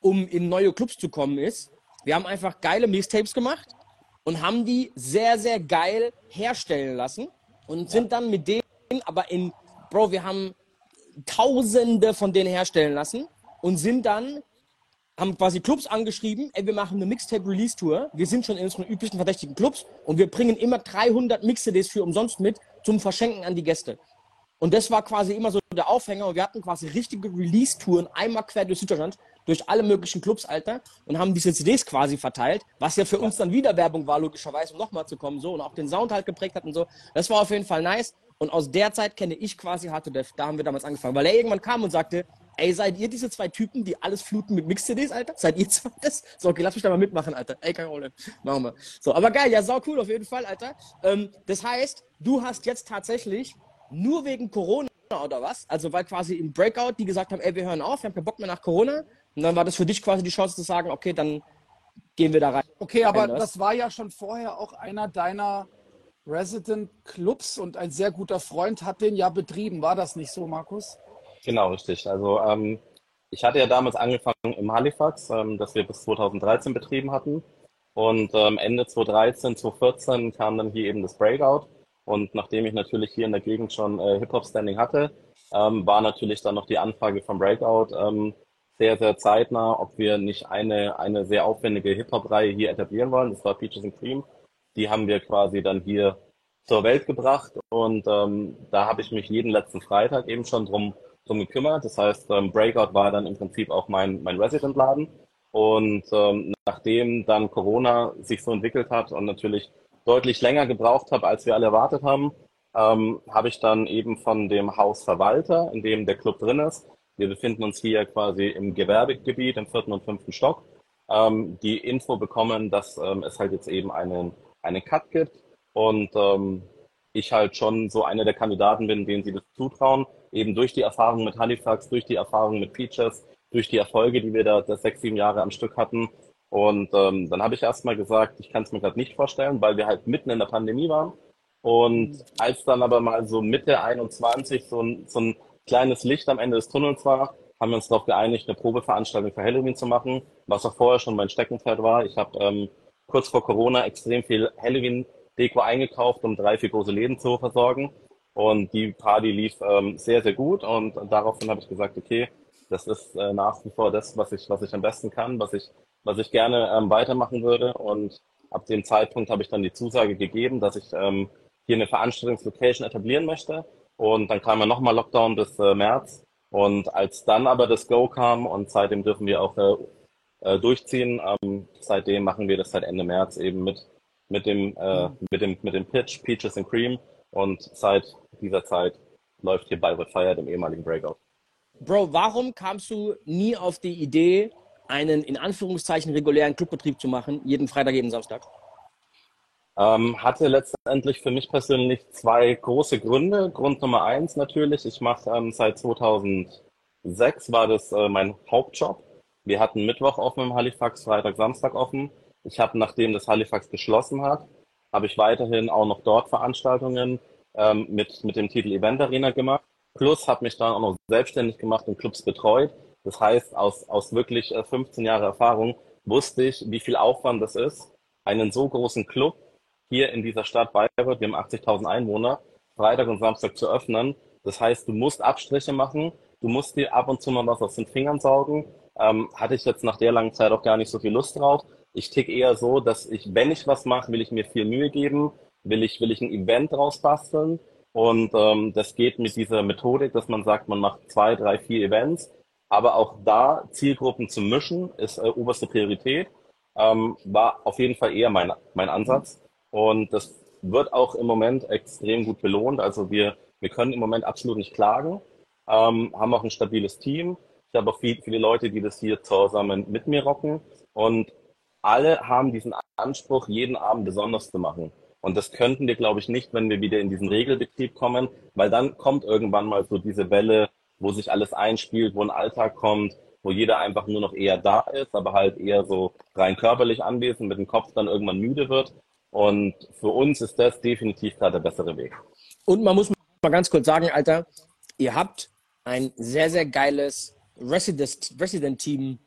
um in neue Clubs zu kommen, ist, wir haben einfach geile Mixtapes gemacht und haben die sehr, sehr geil herstellen lassen und sind dann mit denen, aber in, Bro, wir haben Tausende von denen herstellen lassen und sind dann haben quasi Clubs angeschrieben, ey, wir machen eine Mixtape-Release-Tour. Wir sind schon in unseren üblichen verdächtigen Clubs und wir bringen immer 300 Mix-CDs für umsonst mit zum Verschenken an die Gäste. Und das war quasi immer so der Aufhänger und wir hatten quasi richtige Release-Touren einmal quer durch Süddeutschland, durch alle möglichen Clubs, Alter, und haben diese CDs quasi verteilt, was ja für uns dann wieder Werbung war, logischerweise, um nochmal zu kommen, so, und auch den Sound halt geprägt hat und so. Das war auf jeden Fall nice. Und aus der Zeit kenne ich quasi Hard to Death. Da haben wir damals angefangen, weil er irgendwann kam und sagte, ey, seid ihr diese zwei Typen, die alles fluten mit Mix-CDs, Alter? Seid ihr zwei das? So, okay, lass mich da mal mitmachen, Alter. Ey, kein Problem. Machen wir. So, aber geil, ja, sau cool auf jeden Fall, Alter. Ähm, das heißt, du hast jetzt tatsächlich nur wegen Corona oder was? Also, weil quasi im Breakout die gesagt haben, ey, wir hören auf, wir haben keinen Bock mehr nach Corona. Und dann war das für dich quasi die Chance zu sagen, okay, dann gehen wir da rein. Okay, aber das war ja schon vorher auch einer deiner Resident Clubs und ein sehr guter Freund hat den ja betrieben. War das nicht so, Markus? Genau, richtig. Also ähm, ich hatte ja damals angefangen im Halifax, ähm, das wir bis 2013 betrieben hatten. Und ähm, Ende 2013, 2014 kam dann hier eben das Breakout. Und nachdem ich natürlich hier in der Gegend schon äh, Hip-Hop-Standing hatte, ähm, war natürlich dann noch die Anfrage vom Breakout ähm, sehr, sehr zeitnah, ob wir nicht eine, eine sehr aufwendige Hip-Hop-Reihe hier etablieren wollen. Das war Peaches and Cream. Die haben wir quasi dann hier zur Welt gebracht und ähm, da habe ich mich jeden letzten Freitag eben schon drum, drum gekümmert. Das heißt, ähm, Breakout war dann im Prinzip auch mein, mein Resident-Laden. Und ähm, nachdem dann Corona sich so entwickelt hat und natürlich deutlich länger gebraucht habe, als wir alle erwartet haben, ähm, habe ich dann eben von dem Hausverwalter, in dem der Club drin ist, wir befinden uns hier quasi im Gewerbegebiet im vierten und fünften Stock, ähm, die Info bekommen, dass ähm, es halt jetzt eben einen, einen Cut gibt und ähm, ich halt schon so einer der Kandidaten bin, denen sie das zutrauen, eben durch die Erfahrung mit Halifax, durch die Erfahrung mit Peaches, durch die Erfolge, die wir da das sechs, sieben Jahre am Stück hatten. Und ähm, dann habe ich erstmal gesagt, ich kann es mir gerade nicht vorstellen, weil wir halt mitten in der Pandemie waren. Und als dann aber mal so Mitte 21 so ein, so ein kleines Licht am Ende des Tunnels war, haben wir uns darauf geeinigt, eine Probeveranstaltung für Halloween zu machen, was auch vorher schon mein Steckenpferd war. Ich habe ähm, kurz vor Corona extrem viel Halloween-Deko eingekauft, um drei, vier große Läden zu versorgen. Und die Party lief ähm, sehr, sehr gut. Und daraufhin habe ich gesagt, okay, das ist äh, nach wie vor das, was ich, was ich am besten kann, was ich, was ich gerne ähm, weitermachen würde. Und ab dem Zeitpunkt habe ich dann die Zusage gegeben, dass ich ähm, hier eine Veranstaltungslocation etablieren möchte. Und dann kam ja nochmal Lockdown bis äh, März. Und als dann aber das Go kam und seitdem dürfen wir auch äh, äh, durchziehen, ähm, seitdem machen wir das seit Ende März eben mit, mit, dem, äh, mit, dem, mit dem Pitch Peaches and Cream. Und seit dieser Zeit läuft hier Bayreuth Fire, dem ehemaligen Breakout. Bro, warum kamst du nie auf die Idee, einen in Anführungszeichen regulären Clubbetrieb zu machen, jeden Freitag, jeden Samstag? Ähm, hatte letztendlich für mich persönlich zwei große Gründe. Grund Nummer eins natürlich, ich mache ähm, seit 2006 war das äh, mein Hauptjob. Wir hatten Mittwoch offen im Halifax, Freitag, Samstag offen. Ich habe, nachdem das Halifax geschlossen hat, habe ich weiterhin auch noch dort Veranstaltungen ähm, mit, mit dem Titel Event Arena gemacht. Plus habe mich dann auch noch selbstständig gemacht und Clubs betreut. Das heißt, aus, aus wirklich äh, 15 Jahre Erfahrung wusste ich, wie viel Aufwand das ist, einen so großen Club hier in dieser Stadt Bayreuth, wir haben 80.000 Einwohner, Freitag und Samstag zu öffnen. Das heißt, du musst Abstriche machen, du musst dir ab und zu mal was aus den Fingern saugen. Ähm, hatte ich jetzt nach der langen Zeit auch gar nicht so viel Lust drauf. Ich tick eher so, dass ich, wenn ich was mache, will ich mir viel Mühe geben, will ich, will ich ein Event draus basteln. Und ähm, das geht mit dieser Methodik, dass man sagt, man macht zwei, drei, vier Events. Aber auch da Zielgruppen zu mischen, ist äh, oberste Priorität. Ähm, war auf jeden Fall eher mein, mein Ansatz. Und das wird auch im Moment extrem gut belohnt. Also wir, wir können im Moment absolut nicht klagen, ähm, haben auch ein stabiles Team. Ich habe auch viel, viele Leute, die das hier zusammen mit mir rocken. Und alle haben diesen Anspruch, jeden Abend besonders zu machen. Und das könnten wir, glaube ich, nicht, wenn wir wieder in diesen Regelbetrieb kommen, weil dann kommt irgendwann mal so diese Welle, wo sich alles einspielt, wo ein Alltag kommt, wo jeder einfach nur noch eher da ist, aber halt eher so rein körperlich anwesend, mit dem Kopf dann irgendwann müde wird. Und für uns ist das definitiv gerade der bessere Weg. Und man muss mal ganz kurz sagen, Alter, ihr habt ein sehr, sehr geiles Resident-Team, Resident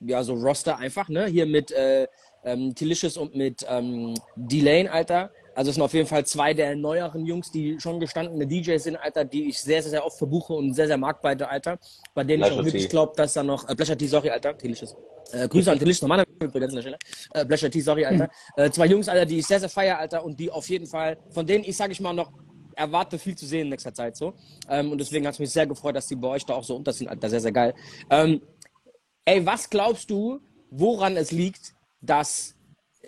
ja, so Roster einfach, ne? Hier mit äh, ähm, Delicious und mit ähm, D-Lane, Alter. Also es sind auf jeden Fall zwei der neueren Jungs, die schon gestandene DJs sind, Alter, die ich sehr, sehr, sehr oft verbuche und sehr, sehr mag beide, Alter. Bei denen Pleasure ich auch wirklich glaube, dass da noch, äh, Pleasure T, sorry, Alter, Delicious. Äh, Grüße an Delicious, nochmal übrigens an der Stelle. Äh, Pleasure T, sorry, Alter. <laughs> Äh, zwei Jungs, Alter, die ich sehr, sehr feier, Alter, und die auf jeden Fall, von denen ich, sage ich mal, noch erwarte viel zu sehen in nächster Zeit so. Ähm, und deswegen hat es mich sehr gefreut, dass die bei euch da auch so unter sind. Alter, sehr, sehr geil. Ähm, ey, was glaubst du, woran es liegt, dass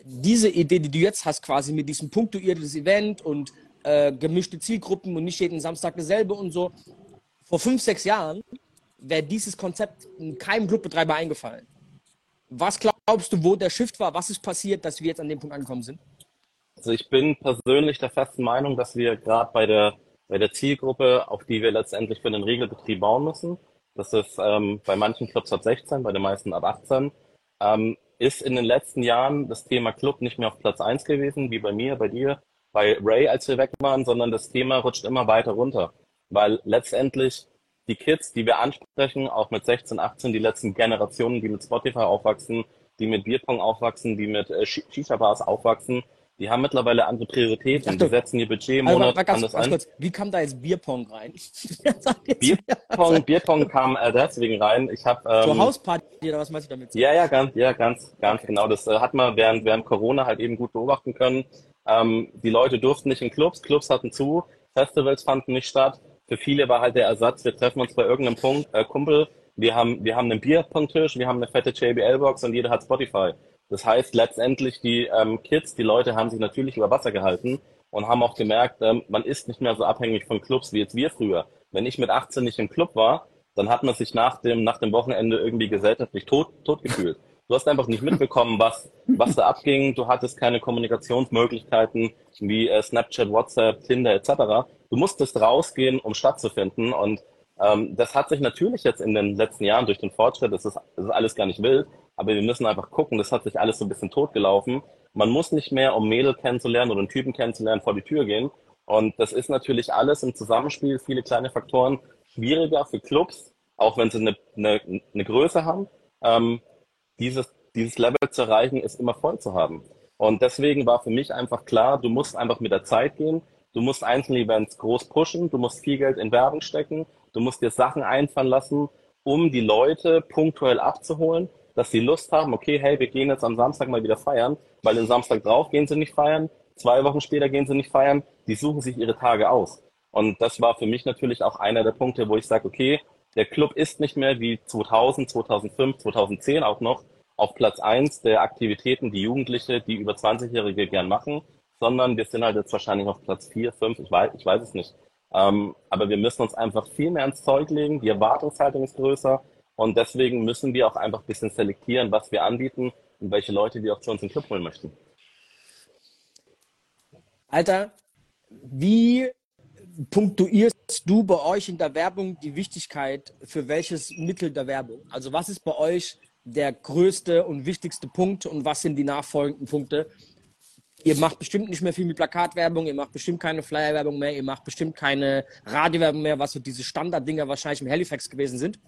diese Idee, die du jetzt hast, quasi mit diesem punktuiertes Event und äh, gemischte Zielgruppen und nicht jeden Samstag dasselbe und so, vor fünf, sechs Jahren wäre dieses Konzept keinem Clubbetreiber eingefallen. Was glaubst du, wo der Shift war? Was ist passiert, dass wir jetzt an dem Punkt angekommen sind? Also ich bin persönlich der festen Meinung, dass wir gerade bei der, bei der Zielgruppe, auf die wir letztendlich für den Regelbetrieb bauen müssen, das ist ähm, bei manchen Clubs ab 16, bei den meisten ab 18, ähm, ist in den letzten Jahren das Thema Club nicht mehr auf Platz 1 gewesen, wie bei mir, bei dir, bei Ray, als wir weg waren, sondern das Thema rutscht immer weiter runter. Weil letztendlich die Kids, die wir ansprechen, auch mit 16, 18, die letzten Generationen, die mit Spotify aufwachsen, die mit Bierpong aufwachsen, die mit äh, Shisha-Bars aufwachsen, die haben mittlerweile andere Prioritäten. Die setzen ihr Budget im Monat also, anders Kurz, wie kam da jetzt Bierpong rein? <laughs> Bierpong, Bierpong kam äh, deswegen rein. Ich habe ähm, Zur Hausparty oder was meinst du damit? Ja, ja, ganz, ja, ganz, ganz genau. Das äh, hat man während während Corona halt eben gut beobachten können. Ähm, die Leute durften nicht in Clubs, Clubs hatten zu, Festivals fanden nicht statt. Für viele war halt der Ersatz, wir treffen uns bei irgendeinem Punkt, äh, Kumpel, wir haben, wir haben einen Bierpunkttisch, wir haben eine fette JBL-Box und jeder hat Spotify. Das heißt, letztendlich die ähm, Kids, die Leute haben sich natürlich über Wasser gehalten und haben auch gemerkt, ähm, man ist nicht mehr so abhängig von Clubs wie jetzt wir früher. Wenn ich mit 18 nicht im Club war, dann hat man sich nach dem, nach dem Wochenende irgendwie gesellschaftlich tot, tot gefühlt. Du hast einfach nicht mitbekommen, was, was da abging. Du hattest keine Kommunikationsmöglichkeiten wie äh, Snapchat, WhatsApp, Tinder etc. Du musstest rausgehen, um stattzufinden. Und ähm, das hat sich natürlich jetzt in den letzten Jahren durch den Fortschritt, das ist, das ist alles gar nicht wild, aber wir müssen einfach gucken, das hat sich alles so ein bisschen totgelaufen. Man muss nicht mehr, um Mädel kennenzulernen oder einen Typen kennenzulernen, vor die Tür gehen. Und das ist natürlich alles im Zusammenspiel, viele kleine Faktoren, schwieriger für Clubs, auch wenn sie eine, eine, eine Größe haben. Ähm, dieses, dieses Level zu erreichen, ist immer voll zu haben. Und deswegen war für mich einfach klar, du musst einfach mit der Zeit gehen. Du musst einzelne Events groß pushen, du musst viel Geld in Werbung stecken, du musst dir Sachen einfallen lassen, um die Leute punktuell abzuholen dass sie Lust haben, okay, hey, wir gehen jetzt am Samstag mal wieder feiern, weil den Samstag drauf gehen sie nicht feiern, zwei Wochen später gehen sie nicht feiern, die suchen sich ihre Tage aus. Und das war für mich natürlich auch einer der Punkte, wo ich sage, okay, der Club ist nicht mehr wie 2000, 2005, 2010 auch noch auf Platz eins der Aktivitäten, die Jugendliche, die über 20-Jährige gern machen, sondern wir sind halt jetzt wahrscheinlich auf Platz vier, fünf, ich weiß, ich weiß es nicht. Ähm, aber wir müssen uns einfach viel mehr ins Zeug legen. Die Erwartungshaltung ist größer. Und deswegen müssen wir auch einfach ein bisschen selektieren, was wir anbieten und welche Leute wir auch zu uns in den Club holen möchten. Alter, wie punktuierst du bei euch in der Werbung die Wichtigkeit für welches Mittel der Werbung? Also was ist bei euch der größte und wichtigste Punkt und was sind die nachfolgenden Punkte? Ihr macht bestimmt nicht mehr viel mit Plakatwerbung, ihr macht bestimmt keine Flyerwerbung mehr, ihr macht bestimmt keine Radiowerbung mehr, was so diese Standarddinger wahrscheinlich im Halifax gewesen sind.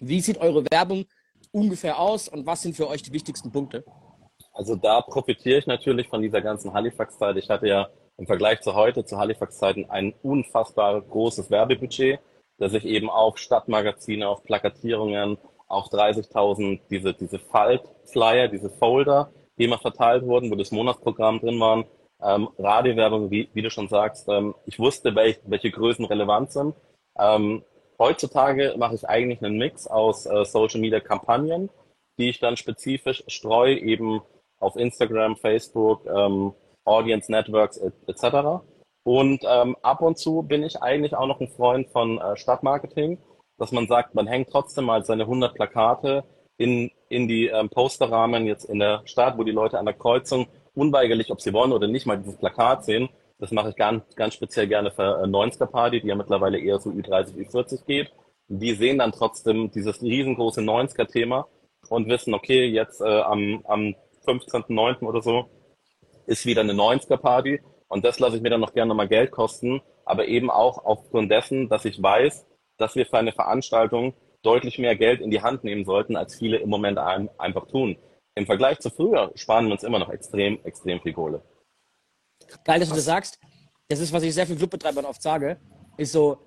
Wie sieht eure Werbung ungefähr aus und was sind für euch die wichtigsten Punkte? Also da profitiere ich natürlich von dieser ganzen Halifax-Zeit. Ich hatte ja im Vergleich zu heute, zu Halifax-Zeiten, ein unfassbar großes Werbebudget, das ich eben auf Stadtmagazine, auf Plakatierungen, auf 30.000 diese, diese Faltflyer, diese Folder, die immer verteilt wurden, wo das Monatsprogramm drin waren, ähm, Radiowerbung, wie, wie du schon sagst. Ähm, ich wusste, welch, welche Größen relevant sind. Ähm, Heutzutage mache ich eigentlich einen Mix aus äh, Social Media Kampagnen, die ich dann spezifisch streue, eben auf Instagram, Facebook, ähm, Audience Networks etc. Und ähm, ab und zu bin ich eigentlich auch noch ein Freund von äh, Stadtmarketing, dass man sagt, man hängt trotzdem mal seine 100 Plakate in, in die ähm, Posterrahmen jetzt in der Stadt, wo die Leute an der Kreuzung unweigerlich, ob sie wollen oder nicht, mal dieses Plakat sehen das mache ich ganz, ganz speziell gerne für 90er äh, die ja mittlerweile eher so Ü30, Ü40 geht. Die sehen dann trotzdem dieses riesengroße 90er Thema und wissen, okay, jetzt äh, am, am 15.09. oder so ist wieder eine 90er Party und das lasse ich mir dann noch gerne mal Geld kosten, aber eben auch aufgrund dessen, dass ich weiß, dass wir für eine Veranstaltung deutlich mehr Geld in die Hand nehmen sollten, als viele im Moment ein, einfach tun. Im Vergleich zu früher sparen wir uns immer noch extrem, extrem viel Kohle geil, dass du das sagst. Das ist, was ich sehr vielen Clubbetreibern oft sage, ist so,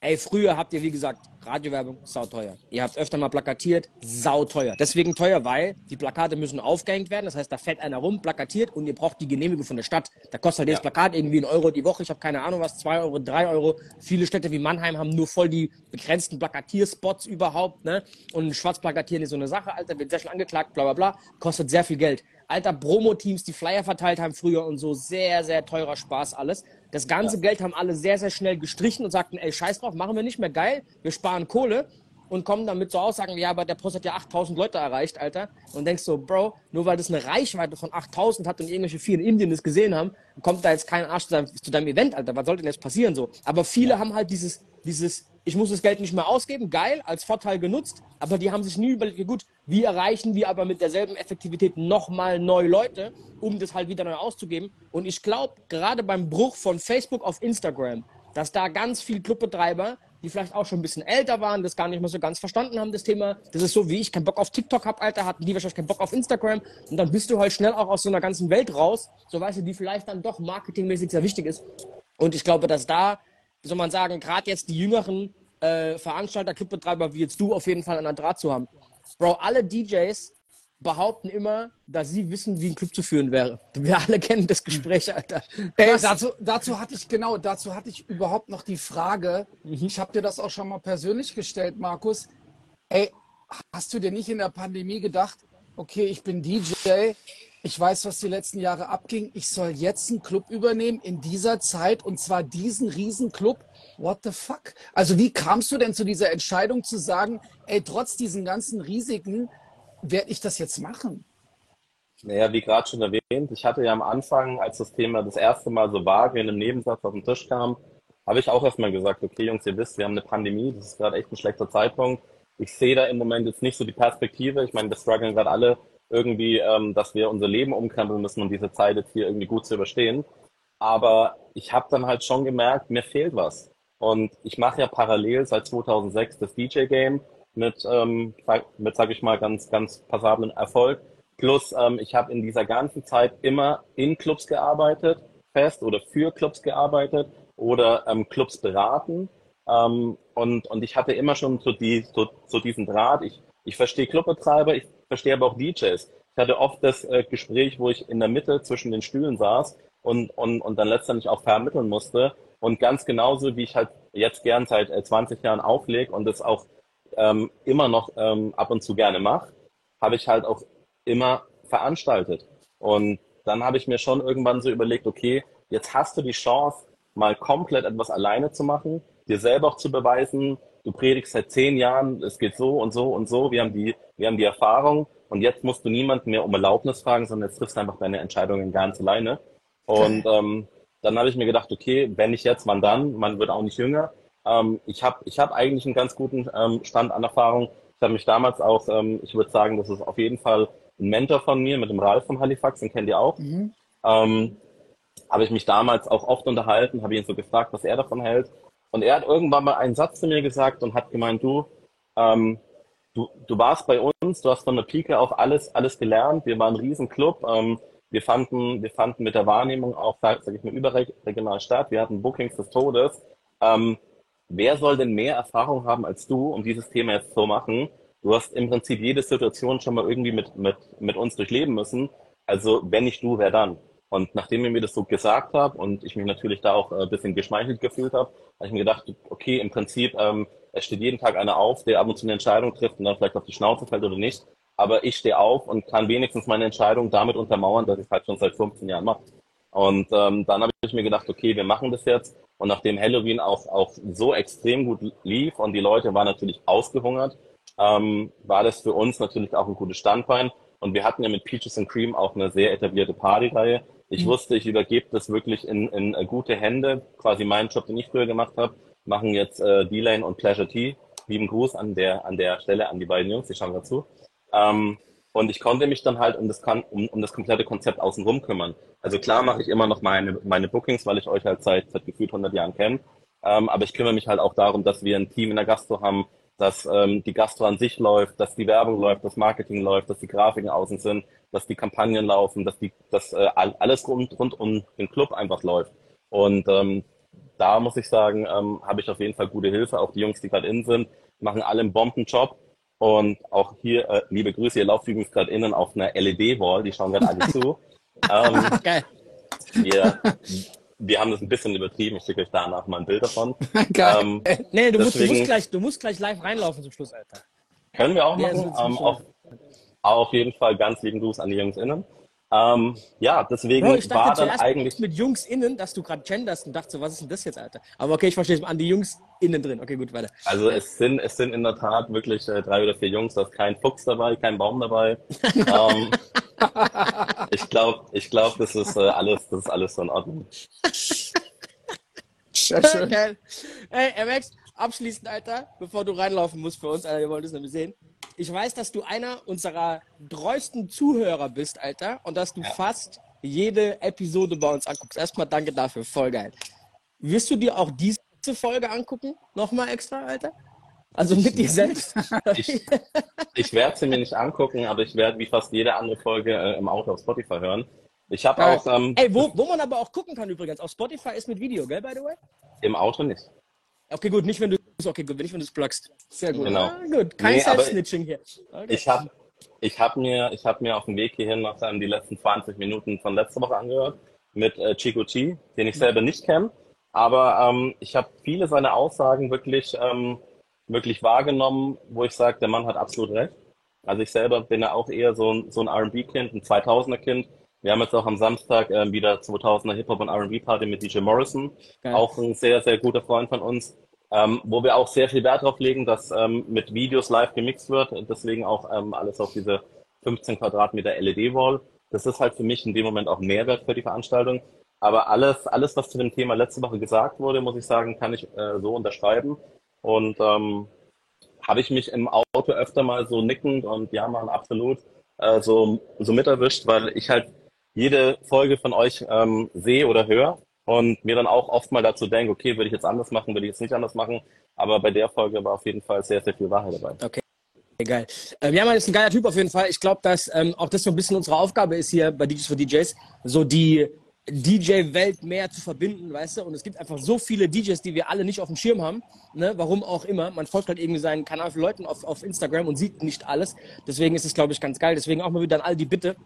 ey, früher habt ihr, wie gesagt, Radiowerbung, sauteuer. Ihr habt öfter mal plakatiert, sauteuer. Deswegen teuer, weil die Plakate müssen aufgehängt werden. Das heißt, da fährt einer rum, plakatiert und ihr braucht die Genehmigung von der Stadt. Da kostet halt ja. das Plakat irgendwie ein Euro die Woche. Ich habe keine Ahnung was, zwei Euro, drei Euro. Viele Städte wie Mannheim haben nur voll die begrenzten Plakatierspots überhaupt. Ne? Und schwarz plakatieren ist so eine Sache, Alter, wird sehr schnell angeklagt, bla bla bla. Kostet sehr viel Geld. Alter, Promo-Teams, die Flyer verteilt haben früher und so. Sehr, sehr teurer Spaß alles. Das ganze ja. Geld haben alle sehr, sehr schnell gestrichen und sagten, ey, scheiß drauf, machen wir nicht mehr geil, wir sparen Kohle und kommen damit so Aussagen, ja, aber der Post hat ja 8000 Leute erreicht, Alter. Und denkst so, Bro, nur weil das eine Reichweite von 8000 hat und irgendwelche vielen Indien das gesehen haben, kommt da jetzt kein Arsch zu deinem, zu deinem Event, Alter. Was sollte denn jetzt passieren so? Aber viele ja. haben halt dieses, dieses, ich muss das Geld nicht mehr ausgeben, geil, als Vorteil genutzt, aber die haben sich nie überlegt, gut, wie erreichen wir aber mit derselben Effektivität nochmal neue Leute, um das halt wieder neu auszugeben. Und ich glaube, gerade beim Bruch von Facebook auf Instagram, dass da ganz viel Clubbetreiber die vielleicht auch schon ein bisschen älter waren, das gar nicht mehr so ganz verstanden haben, das Thema. Das ist so, wie ich keinen Bock auf TikTok habe, Alter, hatten die wahrscheinlich keinen Bock auf Instagram. Und dann bist du halt schnell auch aus so einer ganzen Welt raus, so weißt du, die vielleicht dann doch marketingmäßig sehr wichtig ist. Und ich glaube, dass da, wie soll man sagen, gerade jetzt die jüngeren äh, Veranstalter, Clubbetreiber wie jetzt du auf jeden Fall an der Draht zu haben. Bro, alle DJs behaupten immer, dass sie wissen, wie ein Club zu führen wäre. Wir alle kennen das Gespräch, Alter. Ey, dazu, dazu hatte ich genau, dazu hatte ich überhaupt noch die Frage. Mhm. Ich habe dir das auch schon mal persönlich gestellt, Markus. Ey, hast du dir nicht in der Pandemie gedacht, okay, ich bin DJ, ich weiß, was die letzten Jahre abging, ich soll jetzt einen Club übernehmen in dieser Zeit und zwar diesen Riesenclub? What the fuck? Also wie kamst du denn zu dieser Entscheidung zu sagen, ey, trotz diesen ganzen Risiken werde ich das jetzt machen? Naja, wie gerade schon erwähnt, ich hatte ja am Anfang, als das Thema das erste Mal so vage in einem Nebensatz auf den Tisch kam, habe ich auch erstmal gesagt, okay Jungs, ihr wisst, wir haben eine Pandemie, das ist gerade echt ein schlechter Zeitpunkt. Ich sehe da im Moment jetzt nicht so die Perspektive. Ich meine, wir strugglen gerade alle irgendwie, ähm, dass wir unser Leben umkrempeln müssen, um diese Zeit jetzt hier irgendwie gut zu überstehen. Aber ich habe dann halt schon gemerkt, mir fehlt was. Und ich mache ja parallel seit 2006 das DJ-Game mit, ähm, mit sage ich mal, ganz, ganz passablen Erfolg. Plus, ähm, ich habe in dieser ganzen Zeit immer in Clubs gearbeitet, fest oder für Clubs gearbeitet oder ähm, Clubs beraten. Ähm, und, und ich hatte immer schon so, die, so, so diesen Draht. Ich, ich verstehe Clubbetreiber, ich verstehe aber auch DJs. Ich hatte oft das äh, Gespräch, wo ich in der Mitte zwischen den Stühlen saß und, und, und dann letztendlich auch vermitteln musste. Und ganz genauso, wie ich halt jetzt gern seit äh, 20 Jahren auflege und es auch ähm, immer noch ähm, ab und zu gerne mache, habe ich halt auch immer veranstaltet. Und dann habe ich mir schon irgendwann so überlegt, okay, jetzt hast du die Chance, mal komplett etwas alleine zu machen, dir selber auch zu beweisen, du predigst seit zehn Jahren, es geht so und so und so, wir haben die, wir haben die Erfahrung und jetzt musst du niemanden mehr um Erlaubnis fragen, sondern jetzt triffst du einfach deine Entscheidungen ganz alleine. Und <laughs> ähm, dann habe ich mir gedacht, okay, wenn nicht jetzt, wann dann? Man wird auch nicht jünger. Ähm, ich habe ich hab eigentlich einen ganz guten ähm, Stand an Erfahrung. Ich habe mich damals auch, ähm, ich würde sagen, das ist auf jeden Fall ein Mentor von mir mit dem Ralf von Halifax, den kennt ihr auch. Mhm. Ähm, habe ich mich damals auch oft unterhalten, habe ihn so gefragt, was er davon hält. Und er hat irgendwann mal einen Satz zu mir gesagt und hat gemeint, du, ähm, du, du warst bei uns, du hast von der Pike auf alles, alles gelernt. Wir waren ein Riesenclub. Ähm, wir fanden, wir fanden mit der Wahrnehmung auch, sag, ich mal, überregional statt. Wir hatten Bookings des Todes. Ähm, wer soll denn mehr Erfahrung haben als du, um dieses Thema jetzt zu machen? Du hast im Prinzip jede Situation schon mal irgendwie mit, mit, mit uns durchleben müssen. Also wenn nicht du, wer dann? Und nachdem ihr mir das so gesagt habt und ich mich natürlich da auch ein bisschen geschmeichelt gefühlt habe, habe ich mir gedacht, okay, im Prinzip, ähm, es steht jeden Tag einer auf, der ab und zu eine Entscheidung trifft und dann vielleicht auf die Schnauze fällt oder nicht. Aber ich stehe auf und kann wenigstens meine Entscheidung damit untermauern, dass ich es halt schon seit 15 Jahren mache. Und ähm, dann habe ich mir gedacht, okay, wir machen das jetzt. Und nachdem Halloween auch, auch so extrem gut lief und die Leute waren natürlich ausgehungert, ähm, war das für uns natürlich auch ein gutes Standbein. Und wir hatten ja mit Peaches and Cream auch eine sehr etablierte Partyreihe. Ich mhm. wusste, ich übergebe das wirklich in, in äh, gute Hände. Quasi meinen Job, den ich früher gemacht habe, machen jetzt äh, D-Lane und Pleasure T. Lieben Gruß an der, an der Stelle an die beiden Jungs, die schauen dazu. Ähm, und ich konnte mich dann halt um das, um, um das komplette Konzept außenrum kümmern. Also klar mache ich immer noch meine, meine Bookings, weil ich euch halt seit, seit gefühlt 100 Jahren kenne. Ähm, aber ich kümmere mich halt auch darum, dass wir ein Team in der Gastro haben, dass ähm, die Gastro an sich läuft, dass die Werbung läuft, das Marketing läuft, dass die Grafiken außen sind, dass die Kampagnen laufen, dass die, dass äh, alles rund, rund um den Club einfach läuft. Und ähm, da muss ich sagen, ähm, habe ich auf jeden Fall gute Hilfe. Auch die Jungs, die gerade innen sind, machen alle einen Bombenjob. Und auch hier, äh, liebe Grüße, ihr lauft übrigens gerade innen auf einer LED-Wall, die schauen gerade alle <laughs> zu. Ähm, Geil. wir, wir haben das ein bisschen übertrieben. Ich schicke euch danach mal ein Bild davon. <laughs> Geil. Ähm, Nee, du musst, du, musst gleich, du musst gleich live reinlaufen zum Schluss, Alter. können wir auch Ja, machen. so- ähm, auf, auf jeden Fall ganz lieben Gruß an die Jungs innen. Ähm, ja, deswegen Bro, ich war dann eigentlich mit Jungs innen, dass du gerade genderst und dachte so, was ist denn das jetzt, Alter? Aber okay, ich verstehe es an die Jungs innen drin. Okay, gut, weiter. Also es sind, es sind in der Tat wirklich äh, drei oder vier Jungs, da ist kein Fuchs dabei, kein Baum dabei. <laughs> ähm, ich glaube, ich glaub, das ist äh, alles, das ist alles so in Ordnung. Sehr schön. Geil. Ey, MX, abschließend, Alter, bevor du reinlaufen musst für uns, Alter, wir wollen das nämlich sehen. Ich weiß, dass du einer unserer treuesten Zuhörer bist, Alter, und dass du fast jede Episode bei uns anguckst. Erstmal danke dafür, voll geil. Wirst du dir auch diese Folge angucken? Nochmal extra, Alter? Also mit dir selbst? <laughs> Ich, ich werde sie mir nicht angucken, aber ich werde wie fast jede andere Folge äh, im Auto auf Spotify hören. Ich habe auch ähm, Ey, wo, wo man aber auch gucken kann übrigens. Auf Spotify ist mit Video, gell, by the way? im Auto nicht. Okay, gut, nicht wenn du okay, gut, nicht wenn du es pluggst. Sehr gut. Genau. Ah, gut, kein Nee, aber Self-Snitching hier. Okay. Ich habe ich hab mir, ich hab mir auf dem Weg hierhin noch die letzten 20 Minuten von letzter Woche angehört mit äh, Chico Chi, den ich selber nicht kenne. Aber ähm, ich habe viele seiner Aussagen wirklich, ähm, wirklich wahrgenommen, wo ich sage, der Mann hat absolut recht. Also ich selber bin ja auch eher so ein, so ein R&B-Kind, ein 2000er-Kind. Wir haben jetzt auch am Samstag ähm, wieder 2000er Hip-Hop und R&B-Party mit DJ Morrison, Geil. auch ein sehr, sehr guter Freund von uns, ähm, wo wir auch sehr viel Wert drauf legen, dass ähm, mit Videos live gemixt wird. Deswegen auch ähm, alles auf diese 15 Quadratmeter LED-Wall. Das ist halt für mich in dem Moment auch Mehrwert für die Veranstaltung. Aber alles, alles, was zu dem Thema letzte Woche gesagt wurde, muss ich sagen, kann ich äh, so unterschreiben. Und ähm, habe ich mich im Auto öfter mal so nickend und ja, man, absolut äh, so, so mit erwischt, weil ich halt jede Folge von euch ähm, sehe oder höre und mir dann auch oft mal dazu denke, okay, würde ich jetzt anders machen, würde ich jetzt nicht anders machen. Aber bei der Folge war auf jeden Fall sehr, sehr viel Wahrheit dabei. Okay, geil. Ähm, ja, man ist ein geiler Typ auf jeden Fall. Ich glaube, dass ähm, auch das so ein bisschen unsere Aufgabe ist hier bei DJs für DJs, so die DJ-Welt mehr zu verbinden, weißt du? Und es gibt einfach so viele DJs, die wir alle nicht auf dem Schirm haben, ne? warum auch immer. Man folgt halt irgendwie seinen Kanal für Leuten auf, auf Instagram und sieht nicht alles. Deswegen ist es, glaube ich, ganz geil. Deswegen auch mal wieder an all die Bitte,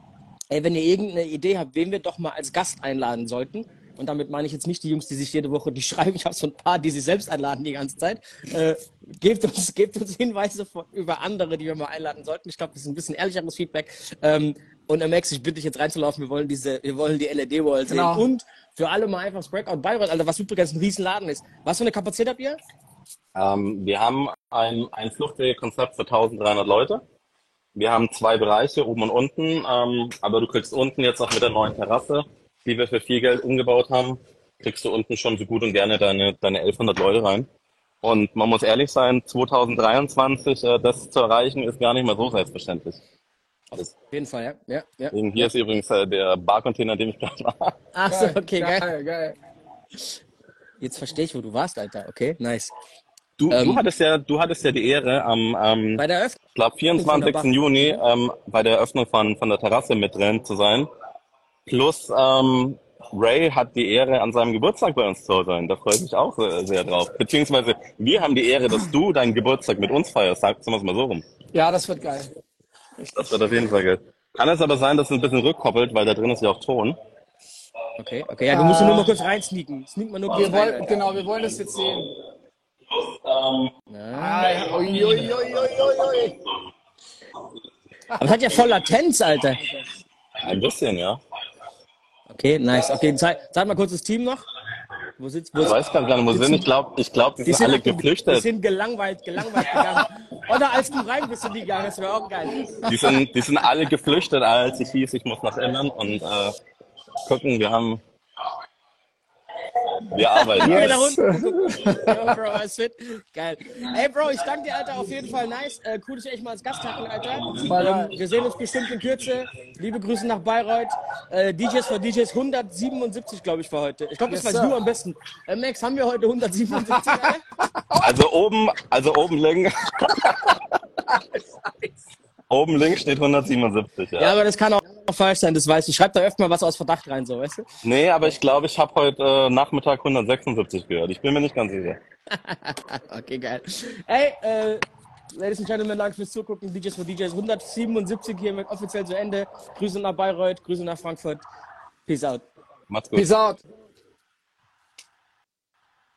ey, wenn ihr irgendeine Idee habt, wen wir doch mal als Gast einladen sollten, und damit meine ich jetzt nicht die Jungs, die sich jede Woche die <laughs> schreiben, ich habe so ein paar, die sich selbst einladen die ganze Zeit. Äh, gebt, uns, gebt uns Hinweise von, über andere, die wir mal einladen sollten. Ich glaube, das ist ein bisschen ehrlicheres Feedback. Ähm, und MX, ich bitte dich jetzt reinzulaufen, wir wollen diese, wir wollen die LED-Wall sehen. Genau. Und für alle mal einfach das Breakout Bayreuth, Alter, was übrigens ein Riesenladen ist. Was für eine Kapazität habt ihr? Ähm, wir haben ein, ein Fluchtwegekonzept für 1300 Leute. Wir haben zwei Bereiche, oben und unten. Ähm, aber du kriegst unten jetzt auch mit der neuen Terrasse, die wir für viel Geld umgebaut haben, kriegst du unten schon so gut und gerne deine, deine 1100 Leute rein. Und man muss ehrlich sein, 2023 äh, das zu erreichen, ist gar nicht mehr so selbstverständlich. Auf jeden Fall, ja. ja, ja. hier ist übrigens äh, der Barcontainer, in dem ich gerade war. Ach so, okay, geil. geil, geil. Jetzt verstehe ich, wo du warst, Alter. Okay, nice. Du, Ähm, du hattest ja, du hattest ja die Ehre am, ähm, Bei der Eröffnung. ich glaube, 24. Wunderbar. Juni ähm, bei der Eröffnung von, von der Terrasse mit drin zu sein. Plus ähm, Ray hat die Ehre, an seinem Geburtstag bei uns zu sein. Da freue ich mich auch sehr, sehr drauf. Beziehungsweise wir haben die Ehre, dass du deinen Geburtstag mit uns feierst. Sagen wir es mal so rum. Ja, das wird geil. Das wird auf jeden Fall geil. Kann es aber sein, dass es ein bisschen rückkoppelt, weil da drin ist ja auch Ton. Okay, okay. Ja, du musst nur mal kurz reinsneaken. Sneak mal nur kurz Wir rein, wollen, genau, wir wollen das jetzt sehen. Ähm, Ah, ui. Aber es hat ja voll Latenz, Alter. ein bisschen, ja. Okay, nice. Okay, zeig, zeig mal kurz das Team noch. Wo sitzt, wo Ich weiß gar nicht, wo sind. Ich glaube, ich glaub, die Die sind alle Die geflüchtet. sind gelangweilt, gelangweilt gegangen. Oder als du rein bist, sind die gegangen. Das wäre auch geil. Die sind, die sind alle geflüchtet, als ich hieß, ich muss nach England und äh, gucken, wir haben. Wir arbeiten. Alles fit. Geil. Ey, Bro, ich danke dir, Alter, auf jeden Fall nice. Äh, cool, dass ich echt mal als Gast hatten, Alter. Ähm, wir sehen uns bestimmt in Kürze. Liebe Grüße nach Bayreuth. Äh, DJs für DJs 177, glaube ich, für heute. Ich glaube, das Yes, weißt du am besten. Äh, Max, haben wir heute 177, <laughs> Alter? Also oben, also oben links. <laughs> oben links steht 177, ja. Ja, aber das kann auch falsch sein, das weiß ich. Schreib da öfter mal was aus Verdacht rein, so, weißt du? Nee, aber ich glaube, ich habe heute äh, Nachmittag 176 gehört. Ich bin mir nicht ganz sicher. <laughs> okay, geil. Ey, äh, Ladies and Gentlemen, danke fürs Zugucken. DJs for DJs 177 hier mit offiziell zu Ende. Grüße nach Bayreuth, Grüße nach Frankfurt. Peace out. Macht's gut. Peace out.